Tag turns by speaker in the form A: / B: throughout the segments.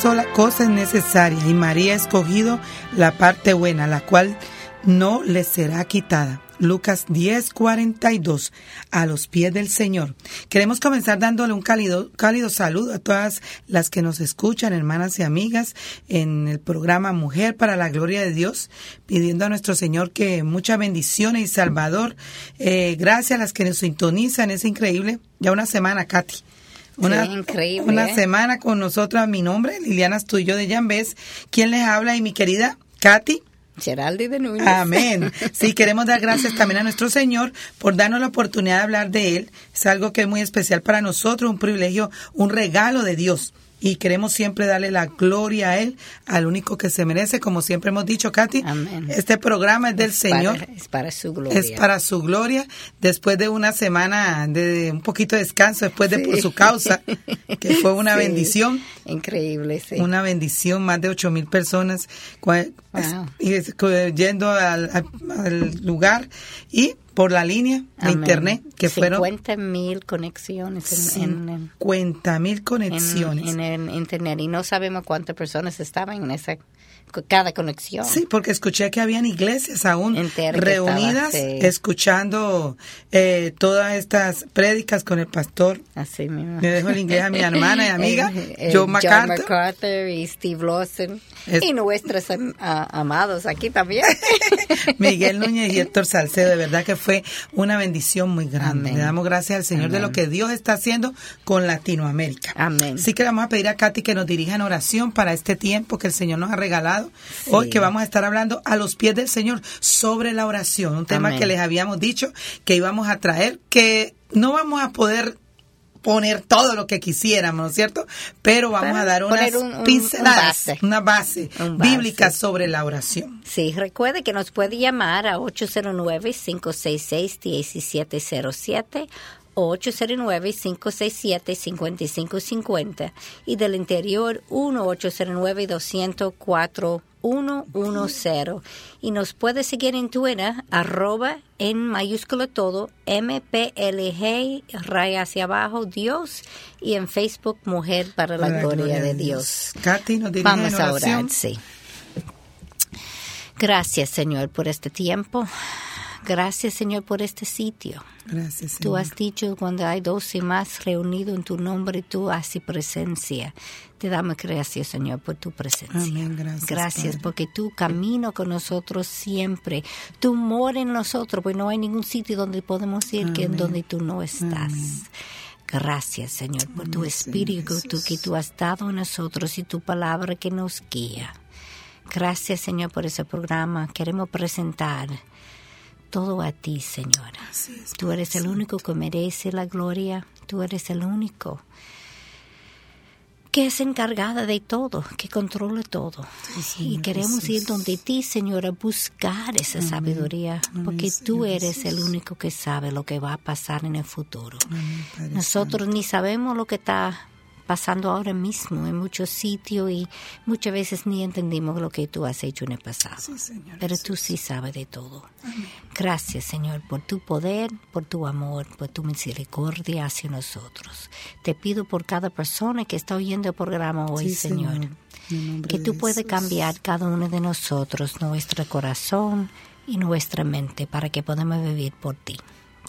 A: Sola cosa es necesaria y María ha escogido la parte buena, la cual no le será quitada. Lucas 10, 42, a los pies del Señor. Queremos comenzar dándole un cálido, cálido saludo a todas las que nos escuchan, hermanas y amigas, en el programa Mujer para la Gloria de Dios, pidiendo a nuestro Señor que mucha bendiciones y Salvador. Eh, gracias a las que nos sintonizan, es increíble. Ya una semana, Katy. Una,
B: increíble,
A: una
B: ¿eh?
A: semana con nosotros, mi nombre, Liliana Astudillo de Llambés. ¿Quién les habla? Y mi querida Katy.
B: Geraldi de Núñez.
A: Amén. Sí, queremos dar gracias también a nuestro Señor por darnos la oportunidad de hablar de Él. Es algo que es muy especial para nosotros, un privilegio, un regalo de Dios. Y queremos siempre darle la gloria a Él, al único que se merece, como siempre hemos dicho, Katy.
B: Amén.
A: Este programa es del Señor.
B: Para- es para su gloria.
A: Es para su gloria, después de una semana de un poquito de descanso, después de por su causa, que fue una
B: Sí.
A: bendición.
B: Increíble, sí.
A: Una bendición, más de ocho mil personas
B: Wow.
A: yendo al lugar y por la línea de
B: Amén.
A: internet, que fueron
B: 50 mil conexiones en, en- en-
A: 50 mil
B: en-
A: conexiones.
B: en, en internet y no sabemos cuántas personas estaban en esa cada conexión.
A: Sí, porque escuché que habían iglesias aún reunidas
B: estaba, sí.
A: escuchando eh, todas estas prédicas con el pastor.
B: Así mismo.
A: Le dejo el inglés a mi hermana y amiga, Joe
B: John
A: MacArthur.
B: MacArthur y Steve Lawson.
A: Es-
B: Y nuestros am- amados aquí también.
A: Miguel Núñez y Héctor Salcedo, de verdad que fue una bendición muy grande.
B: Amén.
A: Le damos gracias al Señor de lo que Dios está haciendo con Latinoamérica.
B: Amén.
A: Así que le vamos a pedir a Katy que nos dirija en oración para este tiempo que el Señor nos ha regalado.
B: Sí.
A: Hoy que vamos a estar hablando a los pies del Señor sobre la oración, un tema
B: Amén.
A: que les habíamos dicho que íbamos a traer, que no vamos a poder poner todo lo que quisiéramos, ¿no es cierto? Pero vamos
B: Para
A: a dar unas
B: un- un- un
A: pinceladas,
B: base.
A: una base,
B: Un base.
A: bíblica sobre la oración.
B: Sí, recuerde que nos puede llamar a 809-566-1707 o 809-567-5550 y del interior 1-809-204-110 y nos puede seguir en Twitter arroba en mayúscula todo MPLG raya hacia abajo Dios y en Facebook Mujer para la, gloria, de Dios.
A: Katy nos
B: Vamos a
A: oración.
B: orar, sí. Gracias, Señor, por este tiempo. Gracias, Señor, por este sitio.
A: Gracias,
B: Tú
A: Señor.
B: has dicho cuando hay dos y más reunidos en tu nombre, tú haces presencia. Te damos gracias, Señor, por tu presencia.
A: Amén, gracias,
B: Gracias
A: Padre.
B: porque tú camino con nosotros siempre. Tú moras en nosotros, pues no hay ningún sitio donde podemos ir que en donde tú no estás. Gracias, Señor, por tu espíritu tú, que tú has dado a nosotros y tu palabra que nos guía. Gracias, Señor, por ese programa. Queremos presentar todo a ti, Señor.
A: Así es,
B: Tú eres el único que merece la gloria. Tú eres el único que es encargada de todo, que controla todo. y queremos
A: Jesús.
B: ir donde ti, Señor, a buscar esa sabiduría,
A: Amén,
B: porque tú eres el único que sabe lo que va a pasar en el futuro.
A: Amén,
B: Nosotros ni sabemos lo que está pasando ahora mismo en muchos sitios y muchas veces ni entendimos lo que tú has hecho en el pasado.
A: Sí, Señor
B: Pero
A: Jesús.
B: tú sí sabes de todo. Gracias, Señor, por tu poder, por tu amor, por tu misericordia hacia nosotros. Te pido por cada persona que está oyendo el programa hoy,
A: Sí,
B: Señor,
A: Señor.
B: Que tú
A: Jesús.
B: cambiar cada uno de nosotros, nuestro corazón y nuestra mente, para que podamos vivir por ti.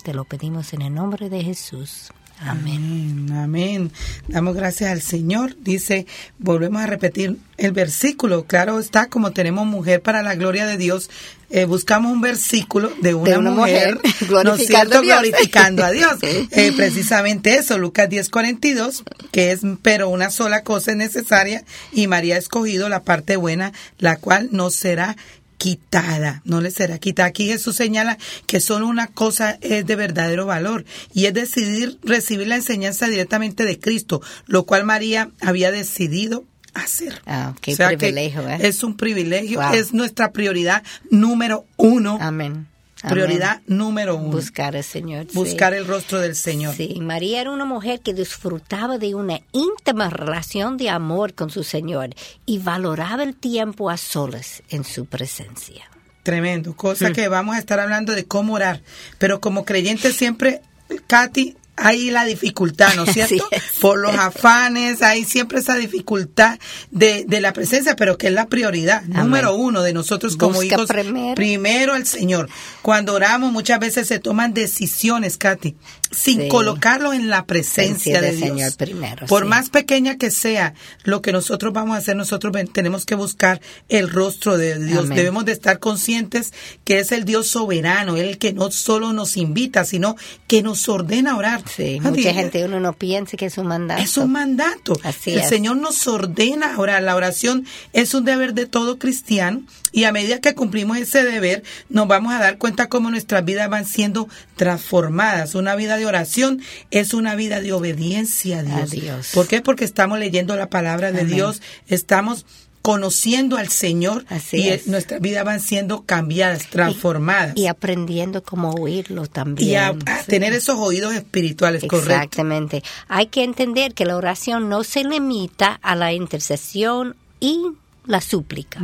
B: Te lo pedimos en el nombre de Jesús. Amén.
A: Amén. Damos gracias al Señor. Dice, volvemos a repetir el versículo. Claro está, como tenemos mujer para la gloria de Dios, eh, buscamos un versículo de una,
B: De una
A: mujer,
B: mujer,
A: ¿no
B: glorificando
A: cierto?
B: a Dios.
A: glorificando a Dios. Eh, precisamente eso, Lucas 10:42, que es, pero una sola cosa es necesaria y María ha escogido la parte buena, la cual no será quitada, no le será quitada. Aquí Jesús señala que solo una cosa es de verdadero valor y es decidir recibir la enseñanza directamente de Cristo, lo cual María había decidido hacer.
B: Ah, qué
A: O sea que
B: privilegio, ¿eh?
A: Es un privilegio,
B: Wow.
A: es nuestra prioridad número uno.
B: Amén.
A: Prioridad número uno.
B: Buscar al Señor. sí.
A: Buscar el rostro del Señor.
B: Sí, María era una mujer que disfrutaba de una íntima relación de amor con su Señor y valoraba el tiempo a solas en su presencia.
A: Tremendo.
B: Mm.
A: Cosa que vamos a estar hablando de cómo orar. Pero como creyente siempre, Katy, hay la dificultad, ¿no es cierto? Por los afanes, hay siempre esa dificultad de, de la presencia, pero que es la prioridad número uno de nosotros como
B: Busca
A: hijos.
B: primero.
A: al Señor. Cuando oramos, muchas veces se toman decisiones, Katy, sin
B: Sí.
A: colocarlo en la presencia
B: Presencia
A: de Dios.
B: Señor primero,
A: Por
B: sí.
A: más pequeña que sea lo que nosotros vamos a hacer, nosotros tenemos que buscar el rostro de Dios.
B: Amén.
A: Debemos de estar conscientes que es el Dios soberano, el que no solo nos invita, sino que nos ordena orar.
B: Sí,
A: Katy,
B: mucha gente uno no piensa que es un mandato.
A: es un mandato.
B: Así
A: el
B: es.
A: Señor nos ordena orar. La oración es un deber de todo cristiano y a medida que cumplimos ese deber nos vamos a dar cuenta cómo nuestras vidas van siendo transformadas. Una vida de oración es una vida de obediencia a Dios.
B: A Dios.
A: ¿Por qué? Porque estamos leyendo la palabra de
B: Amén.
A: Dios, estamos conociendo al Señor
B: Así
A: y
B: es.
A: nuestras vidas van siendo cambiadas, transformadas.
B: Y aprendiendo cómo oírlo también.
A: Y a, a
B: Sí.
A: tener esos oídos espirituales, correcto.
B: Exactamente. Hay que entender que la oración no se limita a la intercesión y la súplica.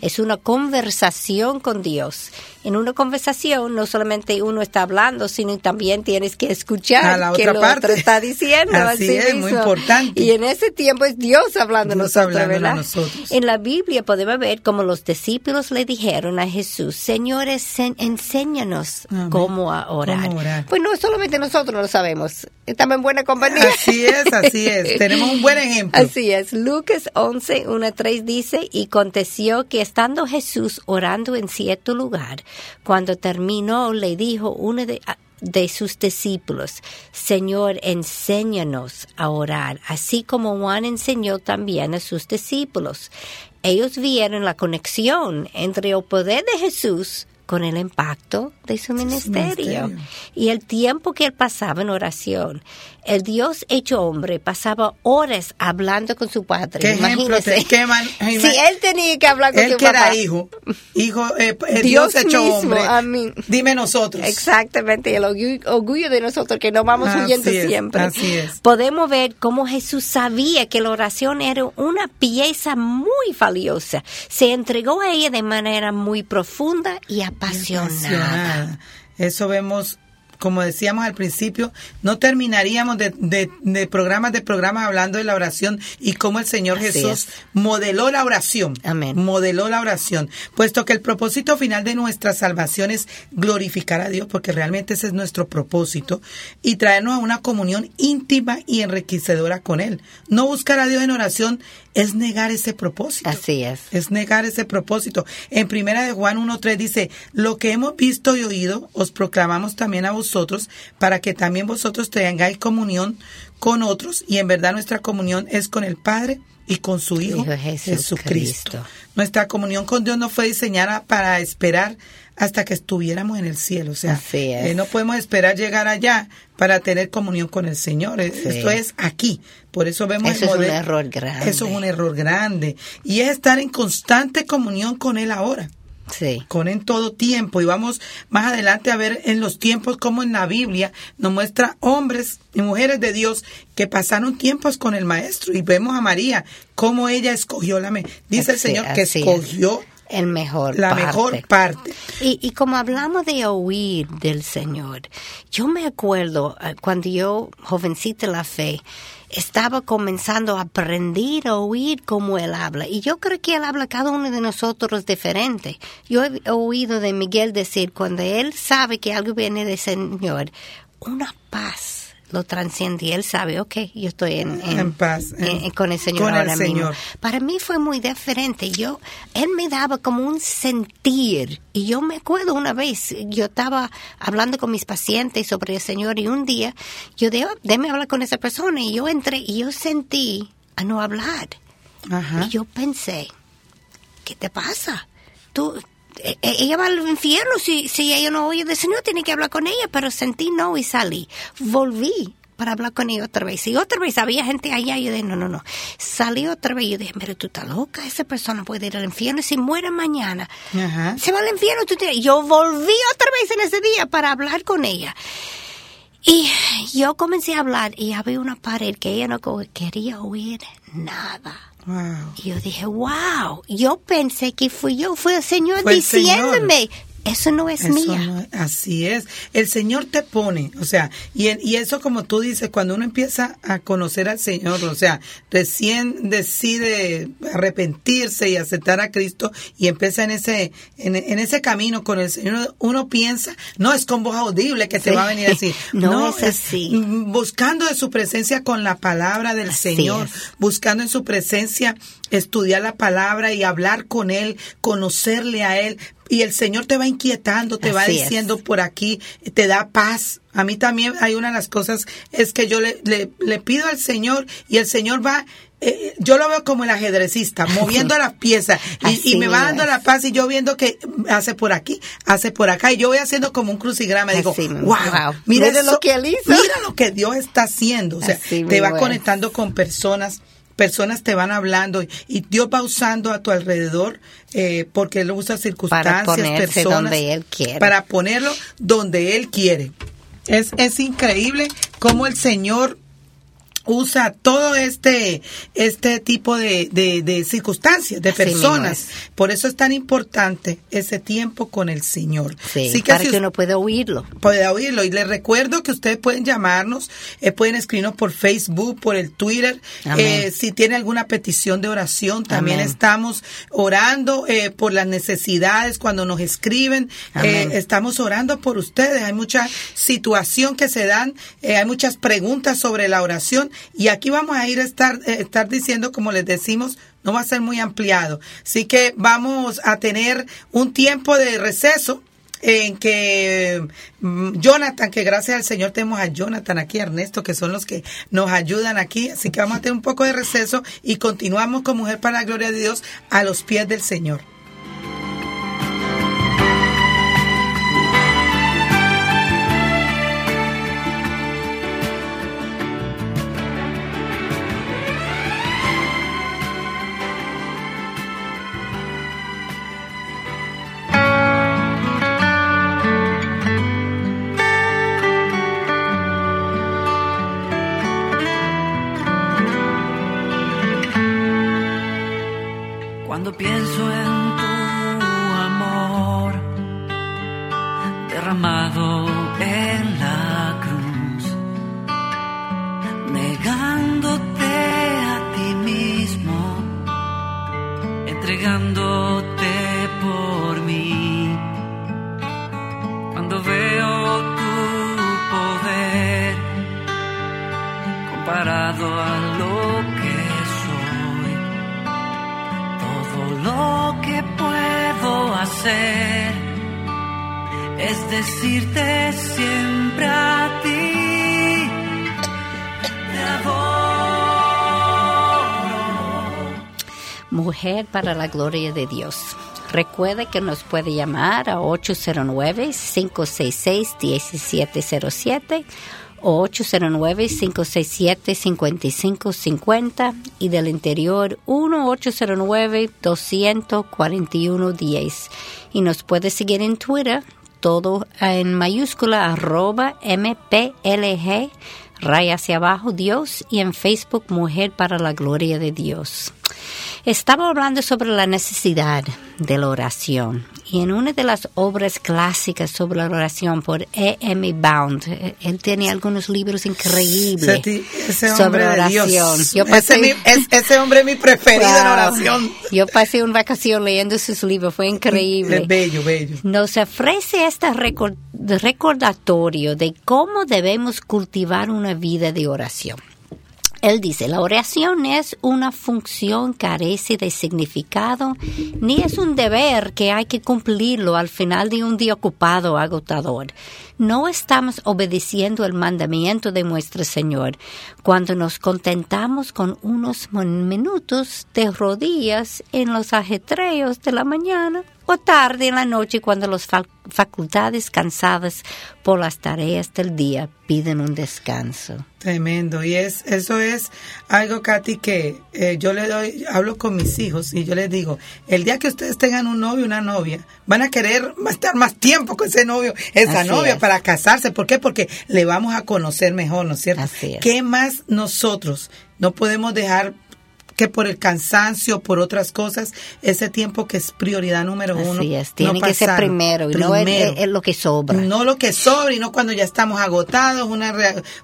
B: Es una conversación con Dios. En una conversación no solamente uno está hablando, sino también tienes que escuchar
A: A la
B: que
A: otra
B: lo
A: parte.
B: otro está diciendo.
A: Así es, muy importante.
B: Y en ese tiempo es Dios hablando a
A: Dios
B: nosotros,
A: hablando a nosotros.
B: En la Biblia podemos ver como los discípulos le dijeron a Jesús, Señores, enséñanos cómo a orar.
A: Cómo orar.
B: Pues no solamente nosotros lo sabemos, estamos en buena compañía.
A: Así es, así es. Tenemos un buen ejemplo.
B: Así es. Lucas 11, 1 a 3 dice, y aconteció que estando Jesús orando en cierto lugar, cuando terminó, le dijo uno de, de sus discípulos, Señor, enséñanos a orar, así como Juan enseñó también a sus discípulos. Ellos vieron la conexión entre el poder de Jesús con el impacto de su ministerio
A: ministerio.
B: y el tiempo que él pasaba en oración. El Dios hecho hombre pasaba horas hablando con su padre.
A: ¿Qué ejemplo? Man-
B: si él tenía que hablar con
A: Él
B: su
A: que
B: papá.
A: era hijo, hijo, eh, eh,
B: Dios
A: Dios, hecho
B: mismo,
A: hombre.
B: amén.
A: Dime nosotros.
B: Exactamente, el orgu- orgullo de nosotros que no vamos
A: Así
B: huyendo
A: es,
B: siempre.
A: así es.
B: Podemos ver cómo Jesús sabía que la oración era una pieza muy valiosa. Se entregó a ella de manera muy profunda y apasionada.
A: apasionada. Eso vemos, como decíamos al principio, no terminaríamos de, de, de programas de programas hablando de la oración y cómo el Señor
B: Así
A: Jesús
B: es.
A: modeló la oración.
B: Amén.
A: Modeló la oración. Puesto que el propósito final de nuestra salvación es glorificar a Dios, porque realmente ese es nuestro propósito, y traernos a una comunión íntima y enriquecedora con Él. No buscar a Dios en oración es negar ese propósito
B: Así es.
A: es negar ese propósito. En primera de Juan 1.3 dice, lo que hemos visto y oído os proclamamos también a vosotros para que también vosotros tengáis comunión con otros y en verdad nuestra comunión es con el Padre y con su Hijo,
B: Hijo Jesucristo.
A: Jesucristo. Nuestra comunión con Dios no fue diseñada para esperar hasta que estuviéramos en el cielo. O sea, eh, no podemos esperar llegar allá para tener comunión con el Señor. Eh. Esto es aquí. Por eso vemos
B: Eso
A: el
B: es un
A: modelo-
B: error grande.
A: Eso es un error grande. Y es estar en constante comunión con Él ahora
B: Sí.
A: con en todo tiempo y vamos más adelante a ver en los tiempos como en la Biblia nos muestra hombres y mujeres de Dios que pasaron tiempos con el maestro y vemos a María cómo ella escogió la me dice el Señor que
B: es.
A: escogió
B: El mejor
A: la
B: parte.
A: mejor parte
B: Y, y como hablamos de oír del Señor, yo me acuerdo eh, cuando yo, jovencita en la fe, estaba comenzando a aprender a oír como Él habla. Y yo creo que Él habla cada uno de nosotros diferente. Yo he oído de Miguel decir, cuando Él sabe que algo viene del Señor, una paz lo transciende y Él sabe, ok, yo estoy en,
A: En paz, en-
B: con el Señor
A: con el
B: ahora mismo.
A: Señor.
B: Para mí fue muy diferente. Yo, él me daba como un sentir. Y yo me acuerdo una vez, yo estaba hablando con mis pacientes sobre el Señor y un día yo de, déme hablar con esa persona y yo entré y yo sentí a no hablar.
A: Ajá.
B: Y yo pensé, ¿qué te pasa? Tú, ella va al infierno si, si ella no oye del Señor, tiene que hablar con ella, pero sentí no y salí. Volví para hablar con ella otra vez. Y otra vez había gente allá. Yo dije, no, no, no. Salí otra vez. Yo dije, pero tú estás loca. Esa persona puede ir al infierno si muere mañana. Se va al infierno. Tú te... Yo volví otra vez en ese día para hablar con ella. Y yo comencé a hablar y había una pared que ella no quería oír nada. Y yo dije, wow, yo pensé que fui yo, fue el Señor. diciéndome, eso no es mía.
A: así es. El Señor te pone, o sea, y, y eso como tú dices, cuando uno empieza a conocer al Señor, o sea, recién decide arrepentirse y aceptar a Cristo y empieza en ese, en, ese camino con el Señor, uno piensa, no es con voz audible que te va a venir así.
B: no, es así.
A: Buscando de su presencia con la palabra del Señor, buscando en su presencia estudiar la palabra y hablar con Él, conocerle a Él, y el Señor te va inquietando, te va diciendo por aquí, te da paz. A mí también hay una de las cosas, es que yo le, le, pido al Señor y el Señor va eh, yo lo veo como el ajedrecista, moviendo las piezas y, me va dando la paz y yo viendo que hace por aquí, hace por acá y yo voy haciendo como un crucigrama y digo, wow, mira, lo que él hizo. mira lo que Dios está haciendo, o sea, te va conectando con personas personas te van hablando y Dios va usando a tu alrededor eh, porque Él usa circunstancias,
B: para
A: personas,
B: donde Él quiere.
A: para ponerlo donde Él quiere. Es, es increíble cómo el Señor usa todo este, este tipo de, de, circunstancias, de personas. Por eso es tan importante ese tiempo con el Señor.
B: Sí, para que uno pueda oírlo.
A: Puede oírlo. Y les recuerdo que ustedes pueden llamarnos, eh, pueden escribirnos por Facebook, por el Twitter. Eh, si tiene alguna petición de oración, también estamos orando eh, por las necesidades cuando nos escriben. estamos orando por ustedes. Hay mucha situación que se dan, hay muchas preguntas sobre la oración y aquí vamos a ir a estar, eh, estar diciendo, como les decimos, no va a ser muy ampliado. Así que vamos a tener un tiempo de receso en que mm, Jonathan, que gracias al Señor tenemos a Jonathan aquí, Ernesto, que son los que nos ayudan aquí. Así que vamos a tener un poco de receso y continuamos con Mujer para la Gloria de Dios a los pies del Señor.
B: Para la gloria de Dios. Recuerde que nos puede llamar a 809-566-1707 o 809-567-5550 y del interior 1-809-241-10. Y nos puede seguir en Twitter, todo en mayúscula, arroba MPLG, raya hacia abajo Dios y en Facebook Mujer para la Gloria de Dios. Estaba hablando sobre la necesidad de la oración y en una de las obras clásicas sobre la oración por E. M. Bound, él tiene algunos libros increíbles sobre oración.
A: ese, hombre es mi preferido en oración.
B: Yo pasé una vacación leyendo sus libros, fue increíble.
A: Es bello, bello.
B: Nos ofrece este recordatorio de cómo debemos cultivar una vida de oración. Él dice, la oración es una función carece de significado, ni es un deber que hay que cumplirlo al final de un día ocupado agotador. No estamos obedeciendo el mandamiento de nuestro Señor cuando nos contentamos con unos minutos de rodillas en los ajetreos de la mañana o tarde en la noche cuando las facultades cansadas por las tareas del día piden un descanso.
A: Tremendo. Y es eso es algo, Katy, que eh, yo le doy, hablo con mis hijos y yo les digo, el día que ustedes tengan un novio, una novia, van a querer estar más tiempo con ese novio, esa novia, para casarse. ¿Por qué? Porque le vamos a conocer mejor, ¿no es cierto? ¿Qué más nosotros no podemos dejar que por el cansancio, por otras cosas, ese tiempo que es prioridad número uno.
B: Así es, tiene que ser primero y no es, lo que sobra.
A: No lo que sobra y no cuando ya estamos agotados, una,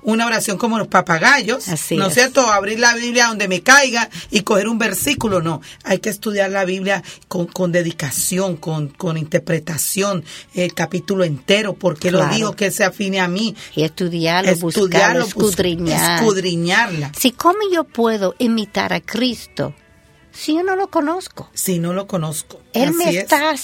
A: una oración como los papagayos, ¿no es cierto? Abrir la Biblia donde me caiga y coger un versículo, no. Hay que estudiar la Biblia con, con dedicación, con, con interpretación, el capítulo entero, porque lo digo que se afine a mí.
B: Y estudiarlo, estudiarlo escudriñar.
A: escudriñarla.
B: Si, ¿cómo yo puedo imitar a Cristo? Cristo si yo no lo conozco?
A: Si no lo conozco.
B: Él me está,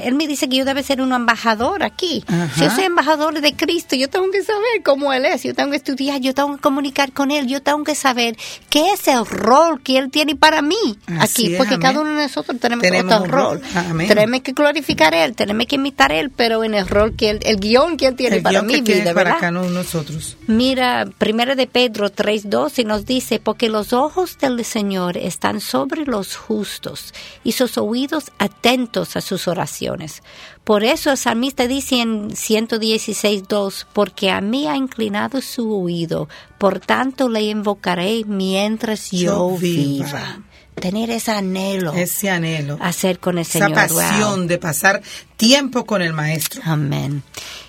B: él me dice que yo debe ser un embajador aquí. Si yo soy embajador de Cristo, yo tengo que saber cómo él es, yo tengo que estudiar, yo tengo que comunicar con él, yo tengo que saber qué es el rol que él tiene para mí aquí, porque cada uno de nosotros tenemos, otro rol. Tenemos que glorificar a él, tenemos que imitar a él, pero en el rol que él, el guion que él tiene para mi vida,
A: para cada nosotros.
B: Mira, primera de Pedro 3:12 nos dice, porque los ojos del Señor están sobre sobre los justos y sus oídos atentos a sus oraciones. Por eso el salmista dice en 116.2, porque a mí ha inclinado su oído, por tanto le invocaré mientras yo, viva tener ese anhelo.
A: Ese anhelo.
B: Hacer con el Señor.
A: Esa pasión de pasar tiempo con el Maestro.
B: Amén.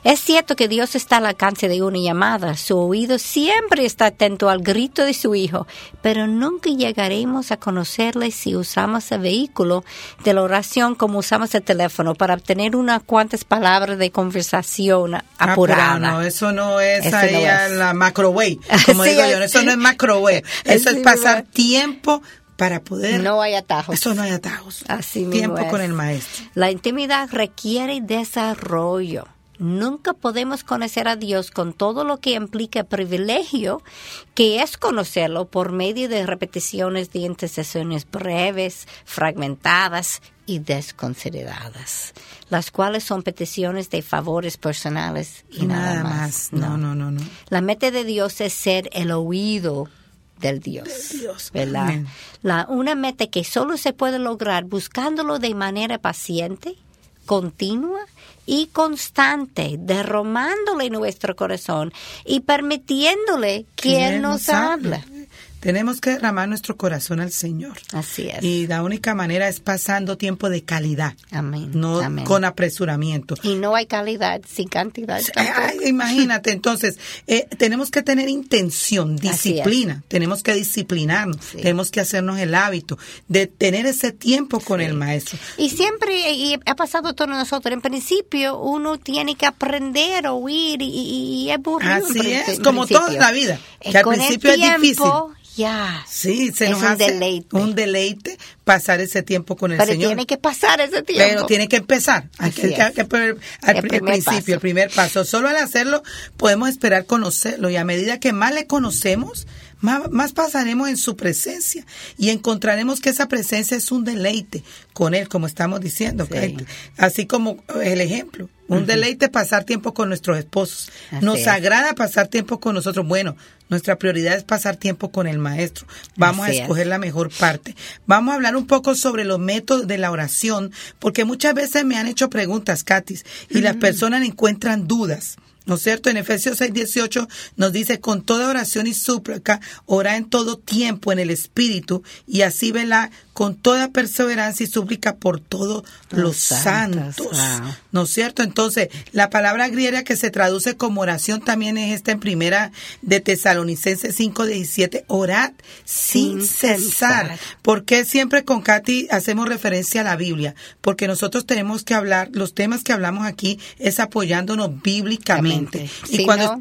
B: Es cierto que Dios está al alcance de una llamada. Su oído siempre está atento al grito de su Hijo, pero nunca llegaremos a conocerle si usamos el vehículo de la oración como usamos el teléfono para obtener unas cuantas palabras de conversación apurada.
A: no, eso no es ahí la macrowave, como digo yo. Eso no es macrowave. Eso es pasar tiempo para poder...
B: No hay atajos.
A: Eso no hay atajos.
B: Así
A: Tiempo con el maestro.
B: La intimidad requiere desarrollo. Nunca podemos conocer a Dios con todo lo que implica privilegio, que es conocerlo por medio de repeticiones de intercesiones breves, fragmentadas y desconsideradas, las cuales son peticiones de favores personales y, nada, más.
A: No. no, no, no,
B: La meta de Dios es ser el oído del Dios. ¿verdad? La, una meta que solo se puede lograr buscándolo de manera paciente, continua y constante, derromándole en nuestro corazón y permitiéndole que Él nos, hable.
A: Tenemos que derramar nuestro corazón al Señor.
B: Así es.
A: Y la única manera es pasando tiempo de calidad.
B: Amén.
A: No con apresuramiento.
B: Y no hay calidad sin cantidad.
A: imagínate, entonces, eh, tenemos que tener intención, disciplina. Tenemos que disciplinarnos. Tenemos que hacernos el hábito de tener ese tiempo con el Maestro.
B: Y siempre, y ha pasado todo nosotros, en principio uno tiene que aprender a oír y, y, es
A: Así es, como toda la vida. Que al principio es difícil
B: ya.
A: Sí, se nos un hace deleite. un deleite pasar ese tiempo con el
B: Pero
A: Señor.
B: tiene que pasar ese tiempo.
A: Pero tiene que empezar. Hay que, al principio, el primer paso. Solo al hacerlo podemos esperar conocerlo y a medida que más le conocemos, más, pasaremos en su presencia y encontraremos que esa presencia es un deleite con Él, como estamos diciendo. Así como el ejemplo, un deleite pasar tiempo con nuestros esposos. Nos agrada pasar tiempo con nosotros. Bueno, nuestra prioridad es pasar tiempo con el Maestro. Vamos a escoger la mejor parte. Vamos a hablar un poco sobre los métodos de la oración, porque muchas veces me han hecho preguntas, Katis, y las personas encuentran dudas. ¿No es cierto? En Efesios 6, 18 nos dice, con toda oración y súplica, ora en todo tiempo en el Espíritu y así vela con toda perseverancia y súplica por todos los, santos. ¿No es cierto? Entonces, la palabra griega que se traduce como oración también es esta en primera de Tesalonicenses 5, 17, orad sin, cesar. ¿Por qué siempre con Katy hacemos referencia a la Biblia? Porque nosotros tenemos que hablar, los temas que hablamos aquí es apoyándonos bíblicamente y cuando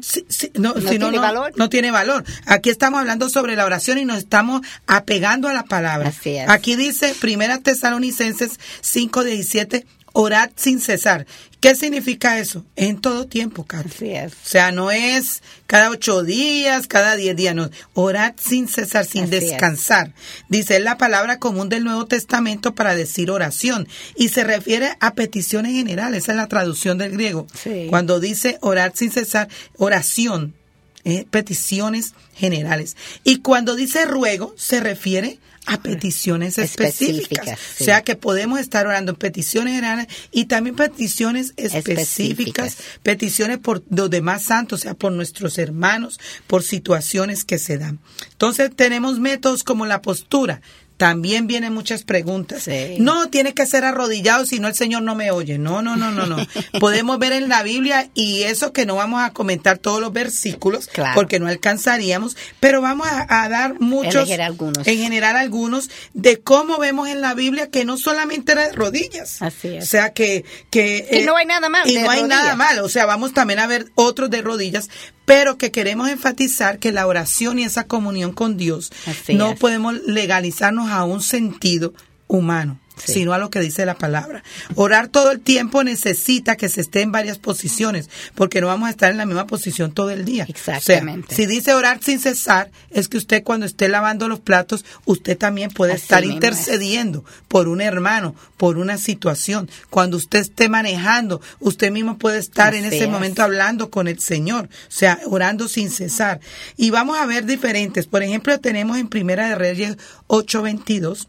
A: no, tiene valor. no tiene valor. Aquí estamos hablando sobre la oración y nos estamos apegando a la palabra. Aquí dice Primera Tesalonicenses 5:17 orad sin cesar. ¿Qué significa eso? En todo tiempo, Carlos.
B: Así es.
A: O sea, no es cada ocho días, cada diez días, no. Orad sin cesar, sin
B: Así es.
A: descansar. Dice, es la palabra común del Nuevo Testamento para decir oración. Y se refiere a peticiones generales. Esa es la traducción del griego.
B: Sí.
A: Cuando dice orad sin cesar, oración, eh, peticiones generales. Y cuando dice ruego, se refiere a peticiones específicas.
B: Específicas, sí.
A: O sea que podemos estar orando en peticiones generales y también peticiones específicas,
B: Específicas.
A: peticiones por los demás santos, o sea, por nuestros hermanos, por situaciones que se dan. Entonces tenemos métodos como la postura. También vienen muchas preguntas.
B: Sí.
A: No, tiene que ser arrodillado, si no el Señor no me oye. No, no, no, no, no. Podemos ver en la Biblia y eso que no vamos a comentar todos los versículos
B: Claro.
A: porque no alcanzaríamos, pero vamos a, a dar muchos,
B: algunos.
A: en general algunos, de cómo vemos en la Biblia que no solamente era de rodillas.
B: Así es.
A: O sea que... que
B: Y no hay nada mal
A: Y no hay
B: rodillas.
A: nada mal. O sea, vamos también a ver otros de rodillas, pero que queremos enfatizar que la oración y esa comunión con Dios
B: Así
A: no
B: es.
A: podemos legalizarnos a un sentido humano.
B: Sí.
A: sino a lo que dice la palabra. Orar todo el tiempo necesita que se esté en varias posiciones, porque no vamos a estar en la misma posición todo el día.
B: Exactamente.
A: O sea, si dice orar sin cesar, es que usted cuando esté lavando los platos, usted también puede
B: Así
A: estar
B: es.
A: intercediendo por un hermano, por una situación. Cuando usted esté manejando, usted mismo puede estar en ese
B: es.
A: momento hablando con el Señor, o sea, orando sin cesar. Y vamos a ver diferentes. Por ejemplo, tenemos en Primera de Reyes 8:22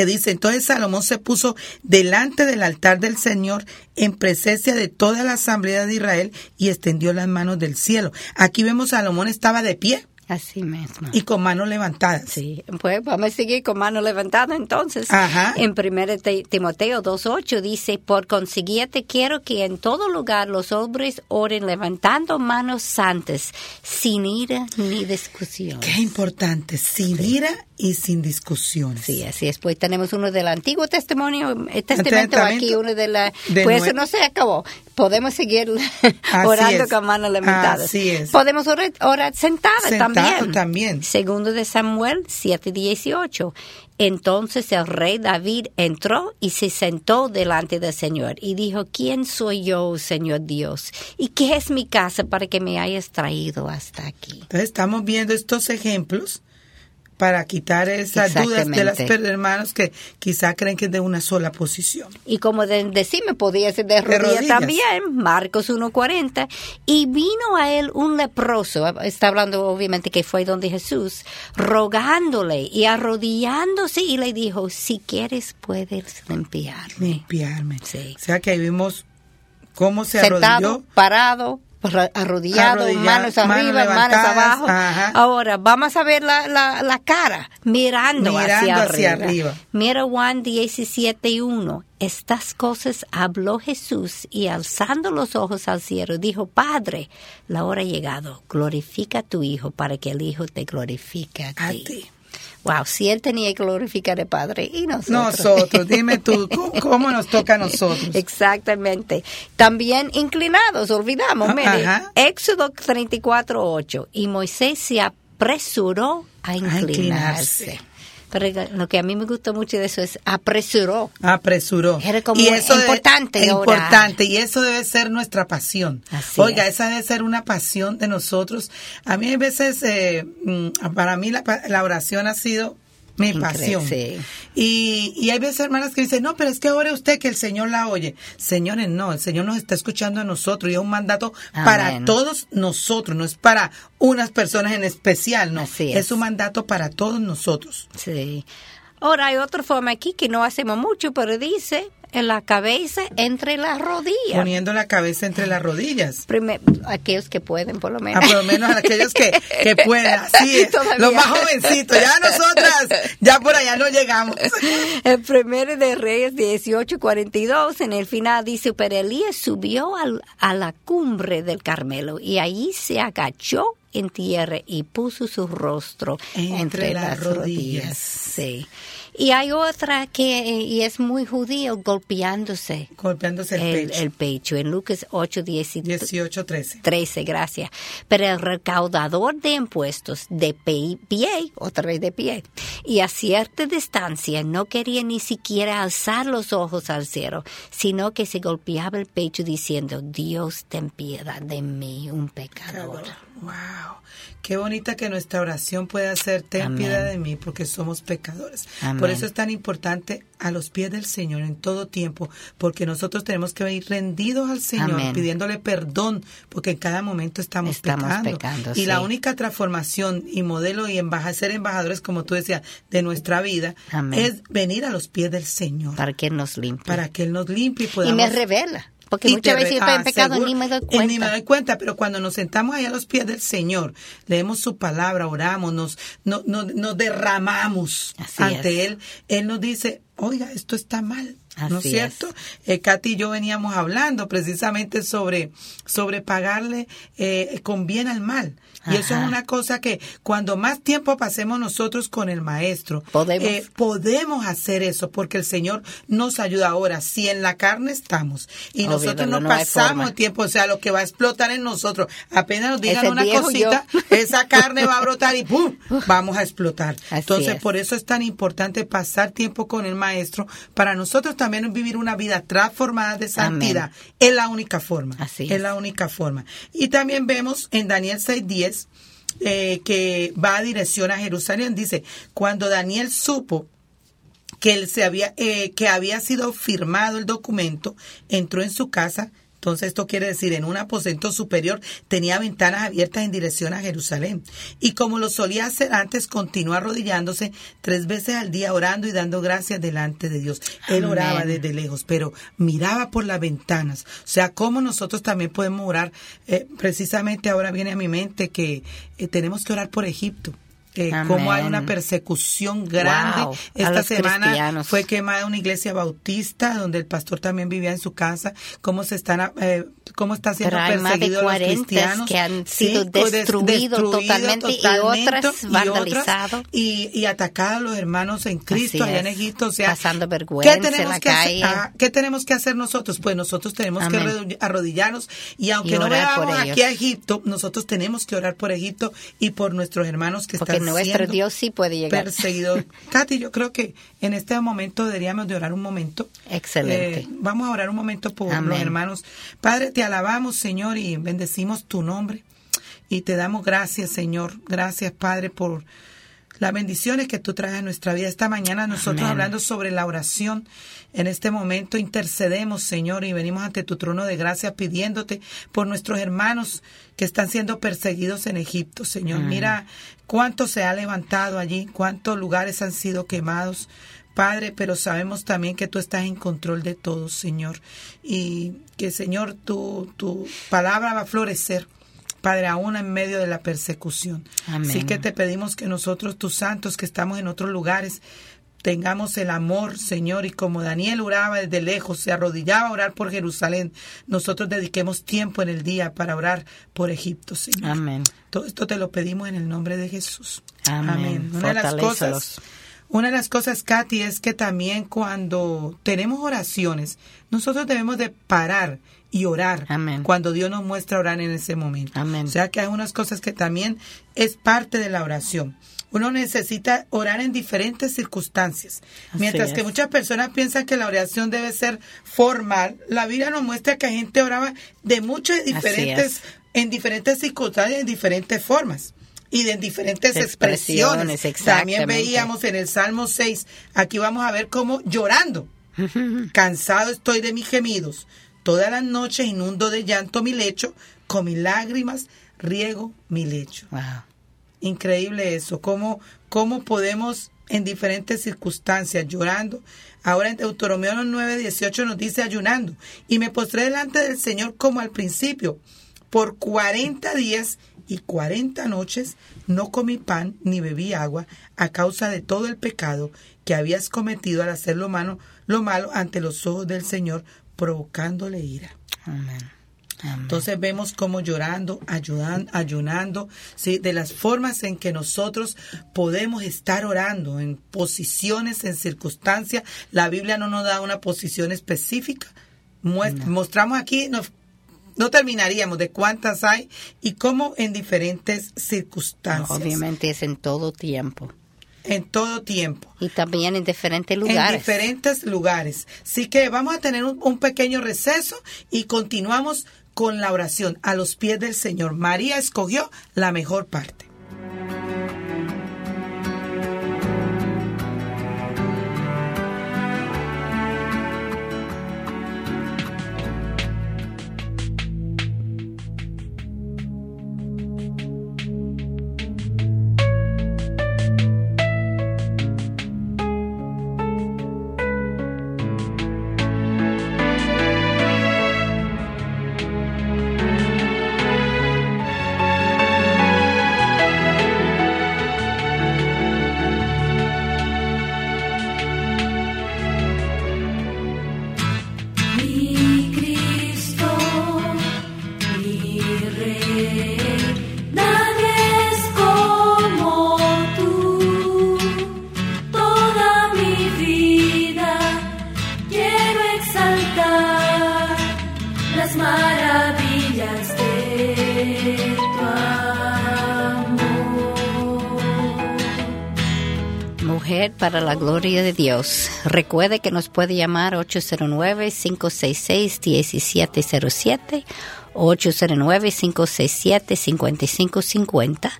A: que dice, entonces Salomón se puso delante del altar del Señor en presencia de toda la asamblea de Israel y extendió las manos del cielo. Aquí vemos Salomón estaba de pie
B: Así mismo.
A: y con manos levantadas.
B: Sí, pues vamos a seguir con mano levantada entonces.
A: Ajá.
B: En 1 Timoteo 2.8 dice, por consiguiente quiero que en todo lugar los hombres oren levantando manos santas, sin ira ni discusión.
A: Qué importante, sin ira y sin discusiones.
B: Sí, así es. Pues tenemos uno del Antiguo Testimonio, Testamento
A: Testamento.
B: aquí, uno de la...
A: De
B: pues eso no se acabó. Podemos seguir orando
A: es.
B: con manos levantadas.
A: Así es.
B: Podemos orar, orar sentadas
A: Sentado
B: también.
A: también.
B: Segundo de Samuel 7:18. Entonces el rey David entró y se sentó delante del Señor y dijo, ¿quién soy yo, Señor Dios? ¿Y qué es mi casa para que me hayas traído hasta aquí?
A: Entonces estamos viendo estos ejemplos para quitar esas dudas de las hermanos que quizá creen que es de una sola posición.
B: Y como de, decime, podía ser de rodillas,
A: rodillas.
B: también, Marcos 1.40. Y vino a él un leproso, está hablando obviamente que fue donde Jesús, rogándole y arrodillándose y le dijo, si quieres puedes limpiarme.
A: Limpiarme.
B: Sí.
A: O sea que ahí vimos cómo se
B: Sentado,
A: arrodilló.
B: parado, arrodillado,
A: Arrodillado,
B: manos arriba, manos
A: levantadas,
B: abajo.
A: ajá.
B: Ahora, vamos a ver la, la, la cara, mirando,
A: Mirando
B: hacia, arriba.
A: arriba.
B: Mira Juan 17 y 1. Estas cosas habló Jesús y alzando los ojos al cielo dijo, Padre, la hora ha llegado, glorifica a tu Hijo para que el Hijo te glorifique a,
A: A
B: ti. Wow, si él tenía que glorificar al Padre y nosotros.
A: Nosotros, dime tú, ¿cómo, cómo nos toca a nosotros?
B: Exactamente. También inclinados, olvidamos,
A: Ah,
B: mire. Éxodo 34, 8. Y Moisés se apresuró a inclinarse.
A: inclinarse.
B: Pero lo que a mí me gusta mucho de eso es apresuró.
A: Apresuró.
B: Era como
A: de-
B: importante orar.
A: importante y eso debe ser nuestra pasión.
B: Así
A: Oiga,
B: es.
A: esa debe ser una pasión de nosotros. A mí a veces, eh, mm, para mí la, la oración ha sido mi pasión.
B: sí.
A: Y, y hay veces hermanas que dicen, no, pero es que ore usted que el Señor la oye. Señores, no, el Señor nos está escuchando a nosotros y es un mandato para todos nosotros, no es para unas personas en especial, no.
B: Así es.
A: es un mandato para todos nosotros.
B: Sí. Ahora hay otra forma aquí que no hacemos mucho, pero dice en la cabeza entre las rodillas.
A: Poniendo la cabeza entre las rodillas.
B: Primer- aquellos que pueden, por lo
A: Ah,
B: menos.
A: por lo menos aquellos que, que puedan. Así es.
B: Todavía.
A: Los más jovencitos. Ya nosotras, ya por allá no llegamos.
B: El primero de Reyes 18:42, en el final dice, pero Elías subió al- a la cumbre del Carmelo y allí se agachó en tierra y puso su rostro
A: Entre
B: entre,
A: las
B: las
A: rodillas.
B: rodillas. Sí. Y hay otra que y es muy judío, golpeándose.
A: Golpeándose el,
B: el,
A: pecho.
B: el pecho. En Lucas 8,
A: 18, 13.
B: 13, gracias. Pero el recaudador de impuestos de pie, otra vez de pie, y a cierta distancia no quería ni siquiera alzar los ojos al cielo, sino que se golpeaba el pecho diciendo, Dios ten piedad de mí, un pecador.
A: Wow. Qué bonita que nuestra oración pueda ser ten
B: Amén.
A: piedad de mí porque somos pecadores.
B: Amén.
A: Por eso es tan importante a los pies del Señor en todo tiempo, porque nosotros tenemos que ir rendidos al Señor,
B: Amén.
A: pidiéndole perdón, porque en cada momento estamos,
B: Estamos
A: pecando.
B: pecando,
A: y la única transformación y modelo y embaja- ser embajadores, como tú decías, de nuestra vida, es venir a los pies del Señor, para,
B: Para que nos limpie.
A: que Él nos limpie y
B: y
A: podamos
B: me revela. Porque
A: y
B: muchas veces yo estoy en pecado y ni me doy
A: Y Ni me
B: cuenta.
A: doy cuenta, pero cuando nos sentamos ahí a los pies del Señor, leemos su palabra, oramos, nos, no- no- nos derramamos
B: Así
A: ante
B: es.
A: Él, Él nos dice, oiga, esto está mal. ¿No es cierto? Eh, Katy y yo veníamos hablando precisamente sobre, sobre pagarle eh, con bien al mal. Y eso es una cosa que cuando más tiempo pasemos nosotros con el maestro,
B: Podemos.
A: eh, podemos hacer eso porque el Señor nos ayuda ahora. Si en la carne estamos y
B: Obvio,
A: nosotros no,
B: no, no
A: pasamos el tiempo, o sea, lo que va a explotar en nosotros, apenas nos digan
B: Ese
A: una cosita,
B: yo.
A: esa carne va a brotar y ¡pum! vamos a explotar.
B: Así
A: Entonces,
B: es.
A: por eso es tan importante pasar tiempo con el maestro para nosotros también vivir una vida transformada de santidad. Es la única forma.
B: Así
A: es
B: es.
A: la única forma. Y también vemos en Daniel 6:10 eh, que va a dirección a Jerusalén. Dice, cuando Daniel supo que él se había eh, que había sido firmado el documento, entró en su casa. Entonces esto quiere decir, en un aposento superior tenía ventanas abiertas en dirección a Jerusalén. Y como lo solía hacer antes, continuó arrodillándose tres veces al día orando y dando gracias delante de Dios. Él
B: Amén.
A: oraba desde lejos, pero miraba por las ventanas. O sea, cómo nosotros también podemos orar. Eh, precisamente ahora viene a mi mente que eh, tenemos que orar por Egipto. Eh, cómo hay una persecución grande.
B: Wow,
A: Esta semana fue quemada una iglesia bautista donde el pastor también vivía en su casa. Cómo se están, eh, cómo están siendo
B: Pero hay más de
A: perseguidos los
B: 40
A: cristianos.
B: que han sido
A: des-
B: destruidos
A: destruido
B: totalmente y
A: totalmente,
B: otras
A: y otras,
B: vandalizados.
A: y, y atacados a los hermanos en Cristo
B: Así
A: allá en. Egipto. O sea,
B: Pasando vergüenza en
A: tenemos
B: la
A: que hacer?
B: calle.
A: Ah, ¿Qué tenemos que hacer nosotros? Pues nosotros tenemos que
B: Amén.
A: arrodillarnos y aunque
B: Y
A: no veamos aquí a Egipto, nosotros tenemos que orar por Egipto y por nuestros hermanos que
B: Porque
A: están
B: nuestro Dios sí puede llegar.
A: perseguidor. Katy, yo creo que en este momento deberíamos de orar un momento.
B: Excelente.
A: Eh, vamos a orar un momento por
B: Amén.
A: los hermanos. Padre, te alabamos, Señor, y bendecimos tu nombre. Y te damos gracias, Señor. Gracias, Padre, por las bendiciones que tú traes a nuestra vida. Esta mañana nosotros
B: Amén.
A: hablando sobre la oración, en este momento intercedemos, Señor, y venimos ante tu trono de gracia pidiéndote por nuestros hermanos que están siendo perseguidos en Egipto, Señor. Mira cuánto se ha levantado allí, cuántos lugares han sido quemados. Padre, pero sabemos también que tú estás en control de todo, Señor. Y que, Señor, tu, tu palabra va a florecer. Padre, aún en medio de la persecución.
B: Amén.
A: Así que te pedimos que nosotros, tus santos, que estamos en otros lugares, tengamos el amor, Señor, y como Daniel oraba desde lejos, se arrodillaba a orar por Jerusalén, nosotros dediquemos tiempo en el día para orar por Egipto, Señor.
B: Amén.
A: Todo esto te lo pedimos en el nombre de Jesús.
B: Amén.
A: Una de las cosas, una de las cosas, Katy, es que también cuando tenemos oraciones, nosotros debemos de parar y orar
B: Amén.
A: cuando Dios nos muestra orar en ese momento.
B: Amén.
A: O sea que hay unas cosas que también es parte de la oración. Uno necesita orar en diferentes circunstancias.
B: Así
A: Mientras que muchas personas piensan que la oración debe ser formal, la Biblia nos muestra que gente oraba de muchas diferentes,
B: es.
A: en diferentes circunstancias, en diferentes formas y de en diferentes expresiones.
B: Expresiones,
A: También veíamos en el Salmo 6, aquí vamos a ver cómo llorando. Cansado estoy de mis gemidos. Todas las noches inundo de llanto mi lecho, con mis lágrimas riego mi lecho.
B: Wow.
A: Increíble eso, cómo, cómo podemos en diferentes circunstancias llorando. Ahora en Deuteronomio 9, 18 nos dice ayunando. Y me postré delante del Señor como al principio. Por 40 días y 40 noches no comí pan ni bebí agua a causa de todo el pecado que habías cometido al hacer lo malo, lo malo ante los ojos del Señor, provocándole ira.
B: Amén.
A: Entonces vemos cómo llorando, ayudando, ayunando, ¿sí? de las formas en que nosotros podemos estar orando en posiciones, en circunstancias. La Biblia no nos da una posición específica. Mostramos aquí, nos no terminaríamos de cuántas hay y cómo en diferentes circunstancias.
B: obviamente es en todo tiempo.
A: En todo tiempo.
B: Y también en diferentes lugares.
A: En diferentes lugares. Así que vamos a tener un, un pequeño receso y continuamos con la oración a los pies del Señor. María escogió la mejor parte.
B: Para la gloria de Dios. Recuerde que nos puede llamar 809-566-1707, 809-567-5550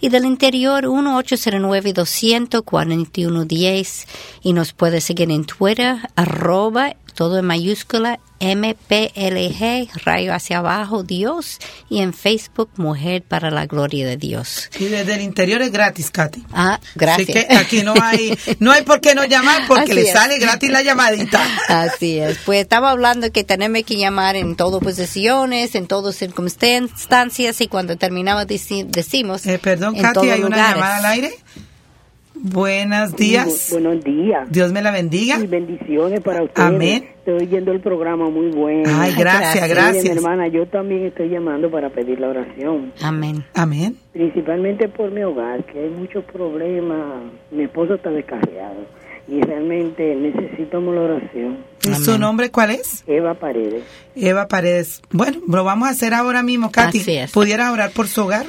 B: y del interior 1-809-241-10 y nos puede seguir en Twitter arroba todo en mayúscula MPLG, rayo hacia abajo, Dios, y en Facebook, Mujer para la Gloria de Dios.
A: Y desde el interior es gratis, Katy.
B: Ah, gracias.
A: Así que aquí no hay, no hay por qué no llamar porque le sale gratis la llamadita.
B: Así es. Pues estaba hablando que tenemos que llamar en todas posiciones, en todas circunstancias y cuando terminamos decimos.
A: Eh, perdón, Katy, ¿hay una llamada al aire? Buenos días.
C: buenos días.
A: Dios me la bendiga.
C: Y bendiciones para ustedes.
A: Amén.
C: Estoy oyendo el programa muy bueno.
A: Ay, gracias, gracias.
C: mi hermana, yo también estoy llamando para pedir la oración.
B: Amén.
A: Amén.
C: Principalmente por mi hogar, que hay muchos problemas. Mi esposo está descarriado y realmente necesitamos la oración.
A: ¿Y su nombre cuál es?
C: Eva Paredes.
A: Eva Paredes. Bueno, lo vamos a hacer ahora mismo, Katy. ¿Pudiera orar por su hogar?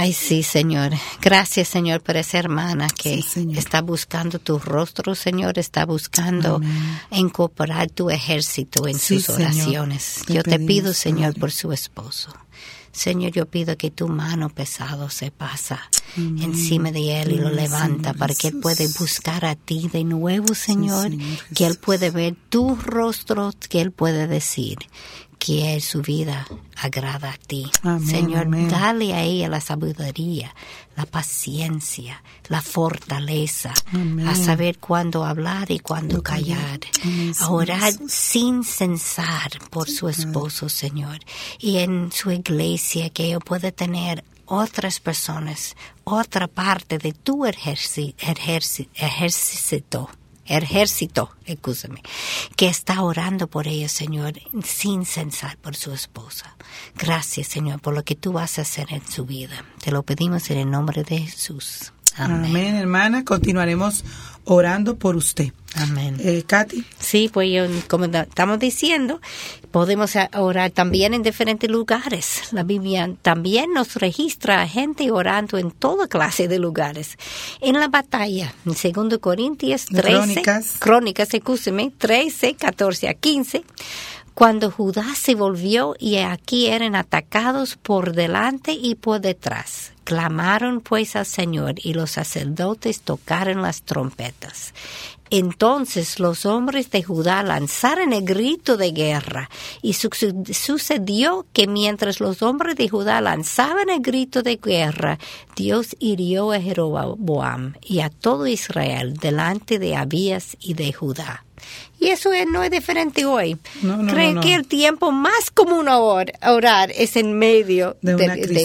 B: Ay, sí, Señor. Gracias, Señor, por esa hermana que está buscando tu rostro, Señor, está buscando incorporar tu ejército en sus oraciones. yo te pido, Señor, por su esposo. Señor, yo pido que tu mano pesado se pasa encima de él y lo levanta para que él pueda buscar a ti de nuevo, Señor, que él puede ver tu rostro, que él puede decir que su vida agrada a ti. Señor, dale a ella la sabiduría, la paciencia, la fortaleza, a saber cuándo hablar y cuándo callar, a orar sin censar por su esposo, Señor, y en su iglesia que ella pueda tener otras personas, otra parte de tu ejército ejército, escúchame, que está orando por ella, Señor, sin censar por su esposa. Gracias, Señor, por lo que tú vas a hacer en su vida. Te lo pedimos en el nombre de Jesús.
A: Amén, hermana. Continuaremos orando por usted.
B: Amén.
A: Eh, Katy.
B: Sí, pues yo, como estamos diciendo, podemos orar también en diferentes lugares. La Biblia también nos registra a gente orando en toda clase de lugares. En la batalla, en 2 Corintios 13,
A: Crónicas,
B: Crónicas, escúcheme, 13, 14 a 15 cuando Judá se volvió y aquí eran atacados por delante y por detrás. Clamaron pues al Señor y los sacerdotes tocaron las trompetas. Entonces los hombres de Judá lanzaron el grito de guerra y sucedió que mientras los hombres de Judá lanzaban el grito de guerra, Dios hirió a Jeroboam y a todo Israel delante de Abías y de Judá. Y eso no es diferente hoy. Creo que el tiempo más común a orar es en medio de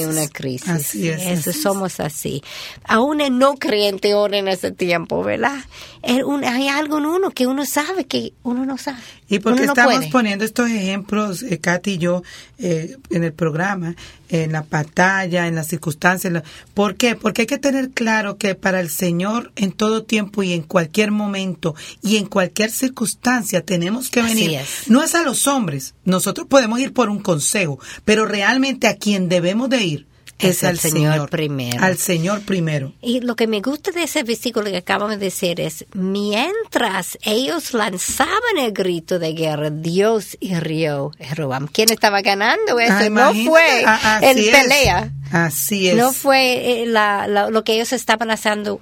B: una crisis.
A: Así es,
B: es, somos así. Aún el no creyente ora en ese tiempo, ¿verdad? hay algo en uno que uno sabe que uno no sabe.
A: Y porque estamos poniendo estos ejemplos, eh, Katy y yo, eh, en el programa, en la batalla, en las circunstancias. ¿Por qué? Porque hay que tener claro que para el Señor en todo tiempo y en cualquier momento y en cualquier circunstancia tenemos que venir. No es a los hombres, nosotros podemos ir por un consejo, pero realmente a quien debemos de ir es, al Señor, primero. Al Señor primero.
B: Y lo que me gusta de ese versículo que acabamos de decir es, mientras ellos lanzaban el grito de guerra, Dios hirió a ¿Quién estaba ganando eso? Ah, no fue el pelea.
A: Así es.
B: No fue eh, lo que ellos estaban haciendo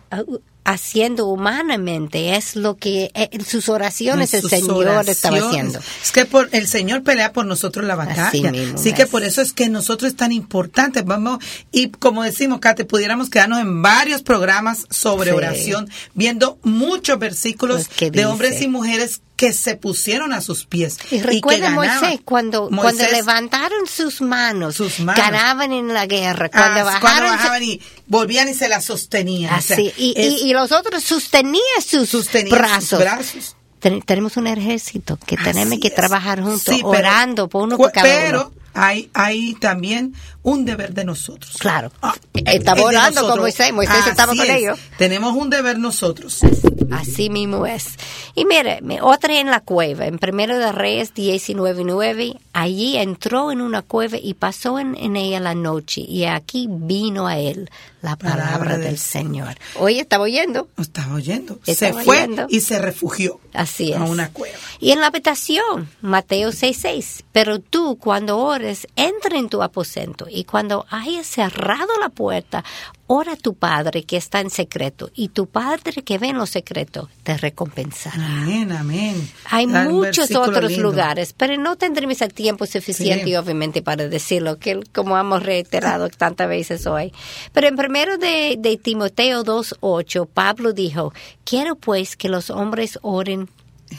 B: haciendo humanamente, es lo que eh, sus oraciones el Señor estaba haciendo.
A: Es que por, el Señor pelea por nosotros la batalla. Así, que por eso es que nosotros es tan importante. Vamos, y como decimos, Kate, pudiéramos quedarnos en varios programas sobre oración, viendo muchos versículos pues, de hombres y mujeres que se pusieron a sus pies.
B: Y recuerda Moisés, cuando, cuando levantaron sus manos, ganaban en la guerra. Cuando,
A: ah, bajaron, y volvían y se la sostenían.
B: Así, y, los otros sostenían sus brazos. tenemos un ejército que tenemos que trabajar juntos, orando por uno por cada
A: pero, hay, hay también un deber de nosotros.
B: Claro. Ah, estaba orando con Moisés, Moisés estaba con ellos.
A: Tenemos un deber nosotros.
B: Así mismo es. Y mire, otra en la cueva, en Primero de Reyes 19.9, allí entró en una cueva y pasó en, ella la noche, y aquí vino a él la palabra, del Señor. Hoy estaba oyendo.
A: Estaba oyendo. se fue y se refugió.
B: Así es.
A: A una cueva.
B: Y en la habitación, Mateo 6.6, pero tú cuando ores, entra en tu aposento y cuando hayas cerrado la puerta, ora a tu Padre que está en secreto y tu Padre que ve en lo secreto te recompensará.
A: Amén, amén.
B: Hay muchos otros lugares, pero no tendremos el tiempo suficiente, obviamente, para decirlo, que como hemos reiterado tantas veces hoy. Pero en primero de, de Timoteo 2.8, Pablo dijo, quiero pues que los hombres oren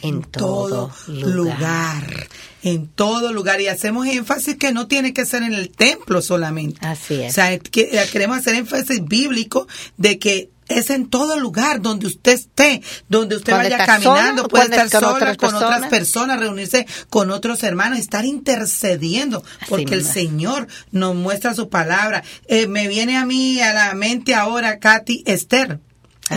B: en, todo, lugar.
A: En todo lugar. Y hacemos énfasis que no tiene que ser en el templo solamente.
B: Así es.
A: O sea, que, eh, queremos hacer énfasis bíblico de que es en todo lugar donde usted esté, donde usted vaya caminando, puede estar sola con otras personas, reunirse con otros hermanos, estar intercediendo, porque el Señor nos muestra su palabra. Eh, me viene a mí a la mente ahora, Katy Esther.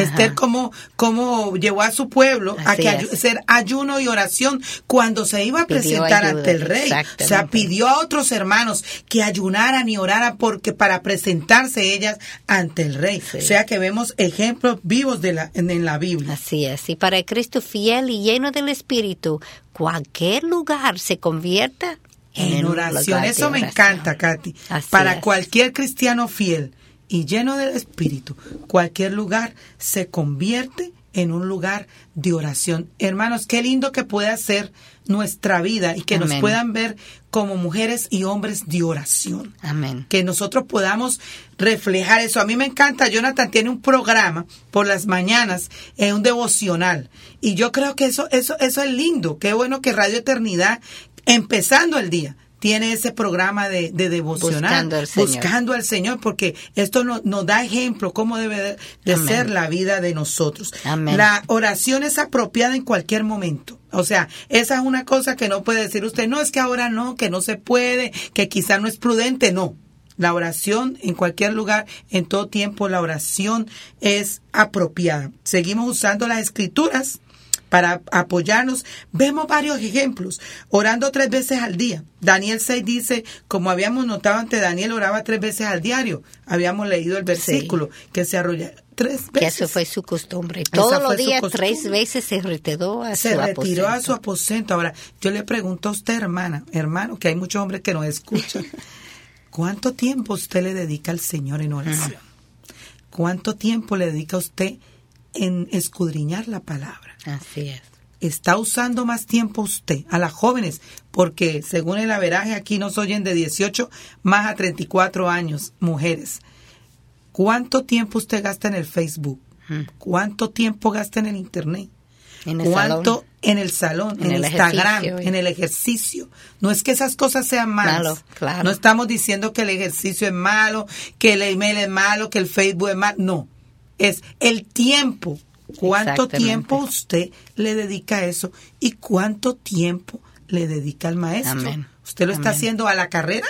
A: Esther como, como llevó a su pueblo a que hacer ayuno y oración cuando se iba a presentar ante el rey. O sea, pidió a otros hermanos que ayunaran y oraran porque para presentarse ellas ante el rey. O sea que vemos ejemplos vivos de la, en, la Biblia.
B: Así es. Y para Cristo fiel y lleno del Espíritu, cualquier lugar se convierta en,
A: oración. Eso me encanta, Katy. para cualquier cristiano fiel y lleno del Espíritu, cualquier lugar se convierte en un lugar de oración. Hermanos, qué lindo que pueda ser nuestra vida y que nos puedan ver como mujeres y hombres de oración.
B: Amén.
A: Que nosotros podamos reflejar eso. A mí me encanta, Jonathan tiene un programa por las mañanas, en un devocional. Y yo creo que eso, eso, eso es lindo. Qué bueno que Radio Eternidad, empezando el día, tiene ese programa de, de devocional, buscando al, Señor. porque esto nos da ejemplo cómo debe de, ser la vida de nosotros. La oración es apropiada en cualquier momento. O sea, esa es una cosa que no puede decir usted, no, es que ahora no, que no se puede, que quizá no es prudente, no. La oración en cualquier lugar, en todo tiempo, la oración es apropiada. Seguimos usando las escrituras para apoyarnos. Vemos varios ejemplos, orando tres veces al día. Daniel 6 dice, como habíamos notado antes, Daniel oraba tres veces al diario. Habíamos leído el versículo que se arrolla tres veces.
B: Que eso fue su costumbre. Todos los días, tres veces se retiró a
A: se su aposento. Se retiró a su aposento. Ahora, yo le pregunto a usted, hermana, hermano, que hay muchos hombres que nos escuchan. ¿Cuánto tiempo usted le dedica al Señor en oración? ¿Cuánto tiempo le dedica usted en escudriñar la palabra.
B: Así es.
A: Está usando más tiempo usted a las jóvenes, porque según el averaje aquí nos oyen de 18 más a 34 años, mujeres. ¿Cuánto tiempo usted gasta en el Facebook? ¿Cuánto tiempo gasta en el Internet?
B: En el
A: cuánto
B: salón.
A: en el salón, en,
B: En el
A: Instagram,
B: ejercicio.
A: en el ejercicio. No es que esas cosas sean malas.
B: Malo, claro.
A: No estamos diciendo que el ejercicio es malo, que el email es malo, que el Facebook es malo. No. Es el tiempo. ¿Cuánto tiempo usted le dedica a eso? ¿Y cuánto tiempo le dedica al maestro?
B: Amén.
A: ¿Usted lo está haciendo a la carrera?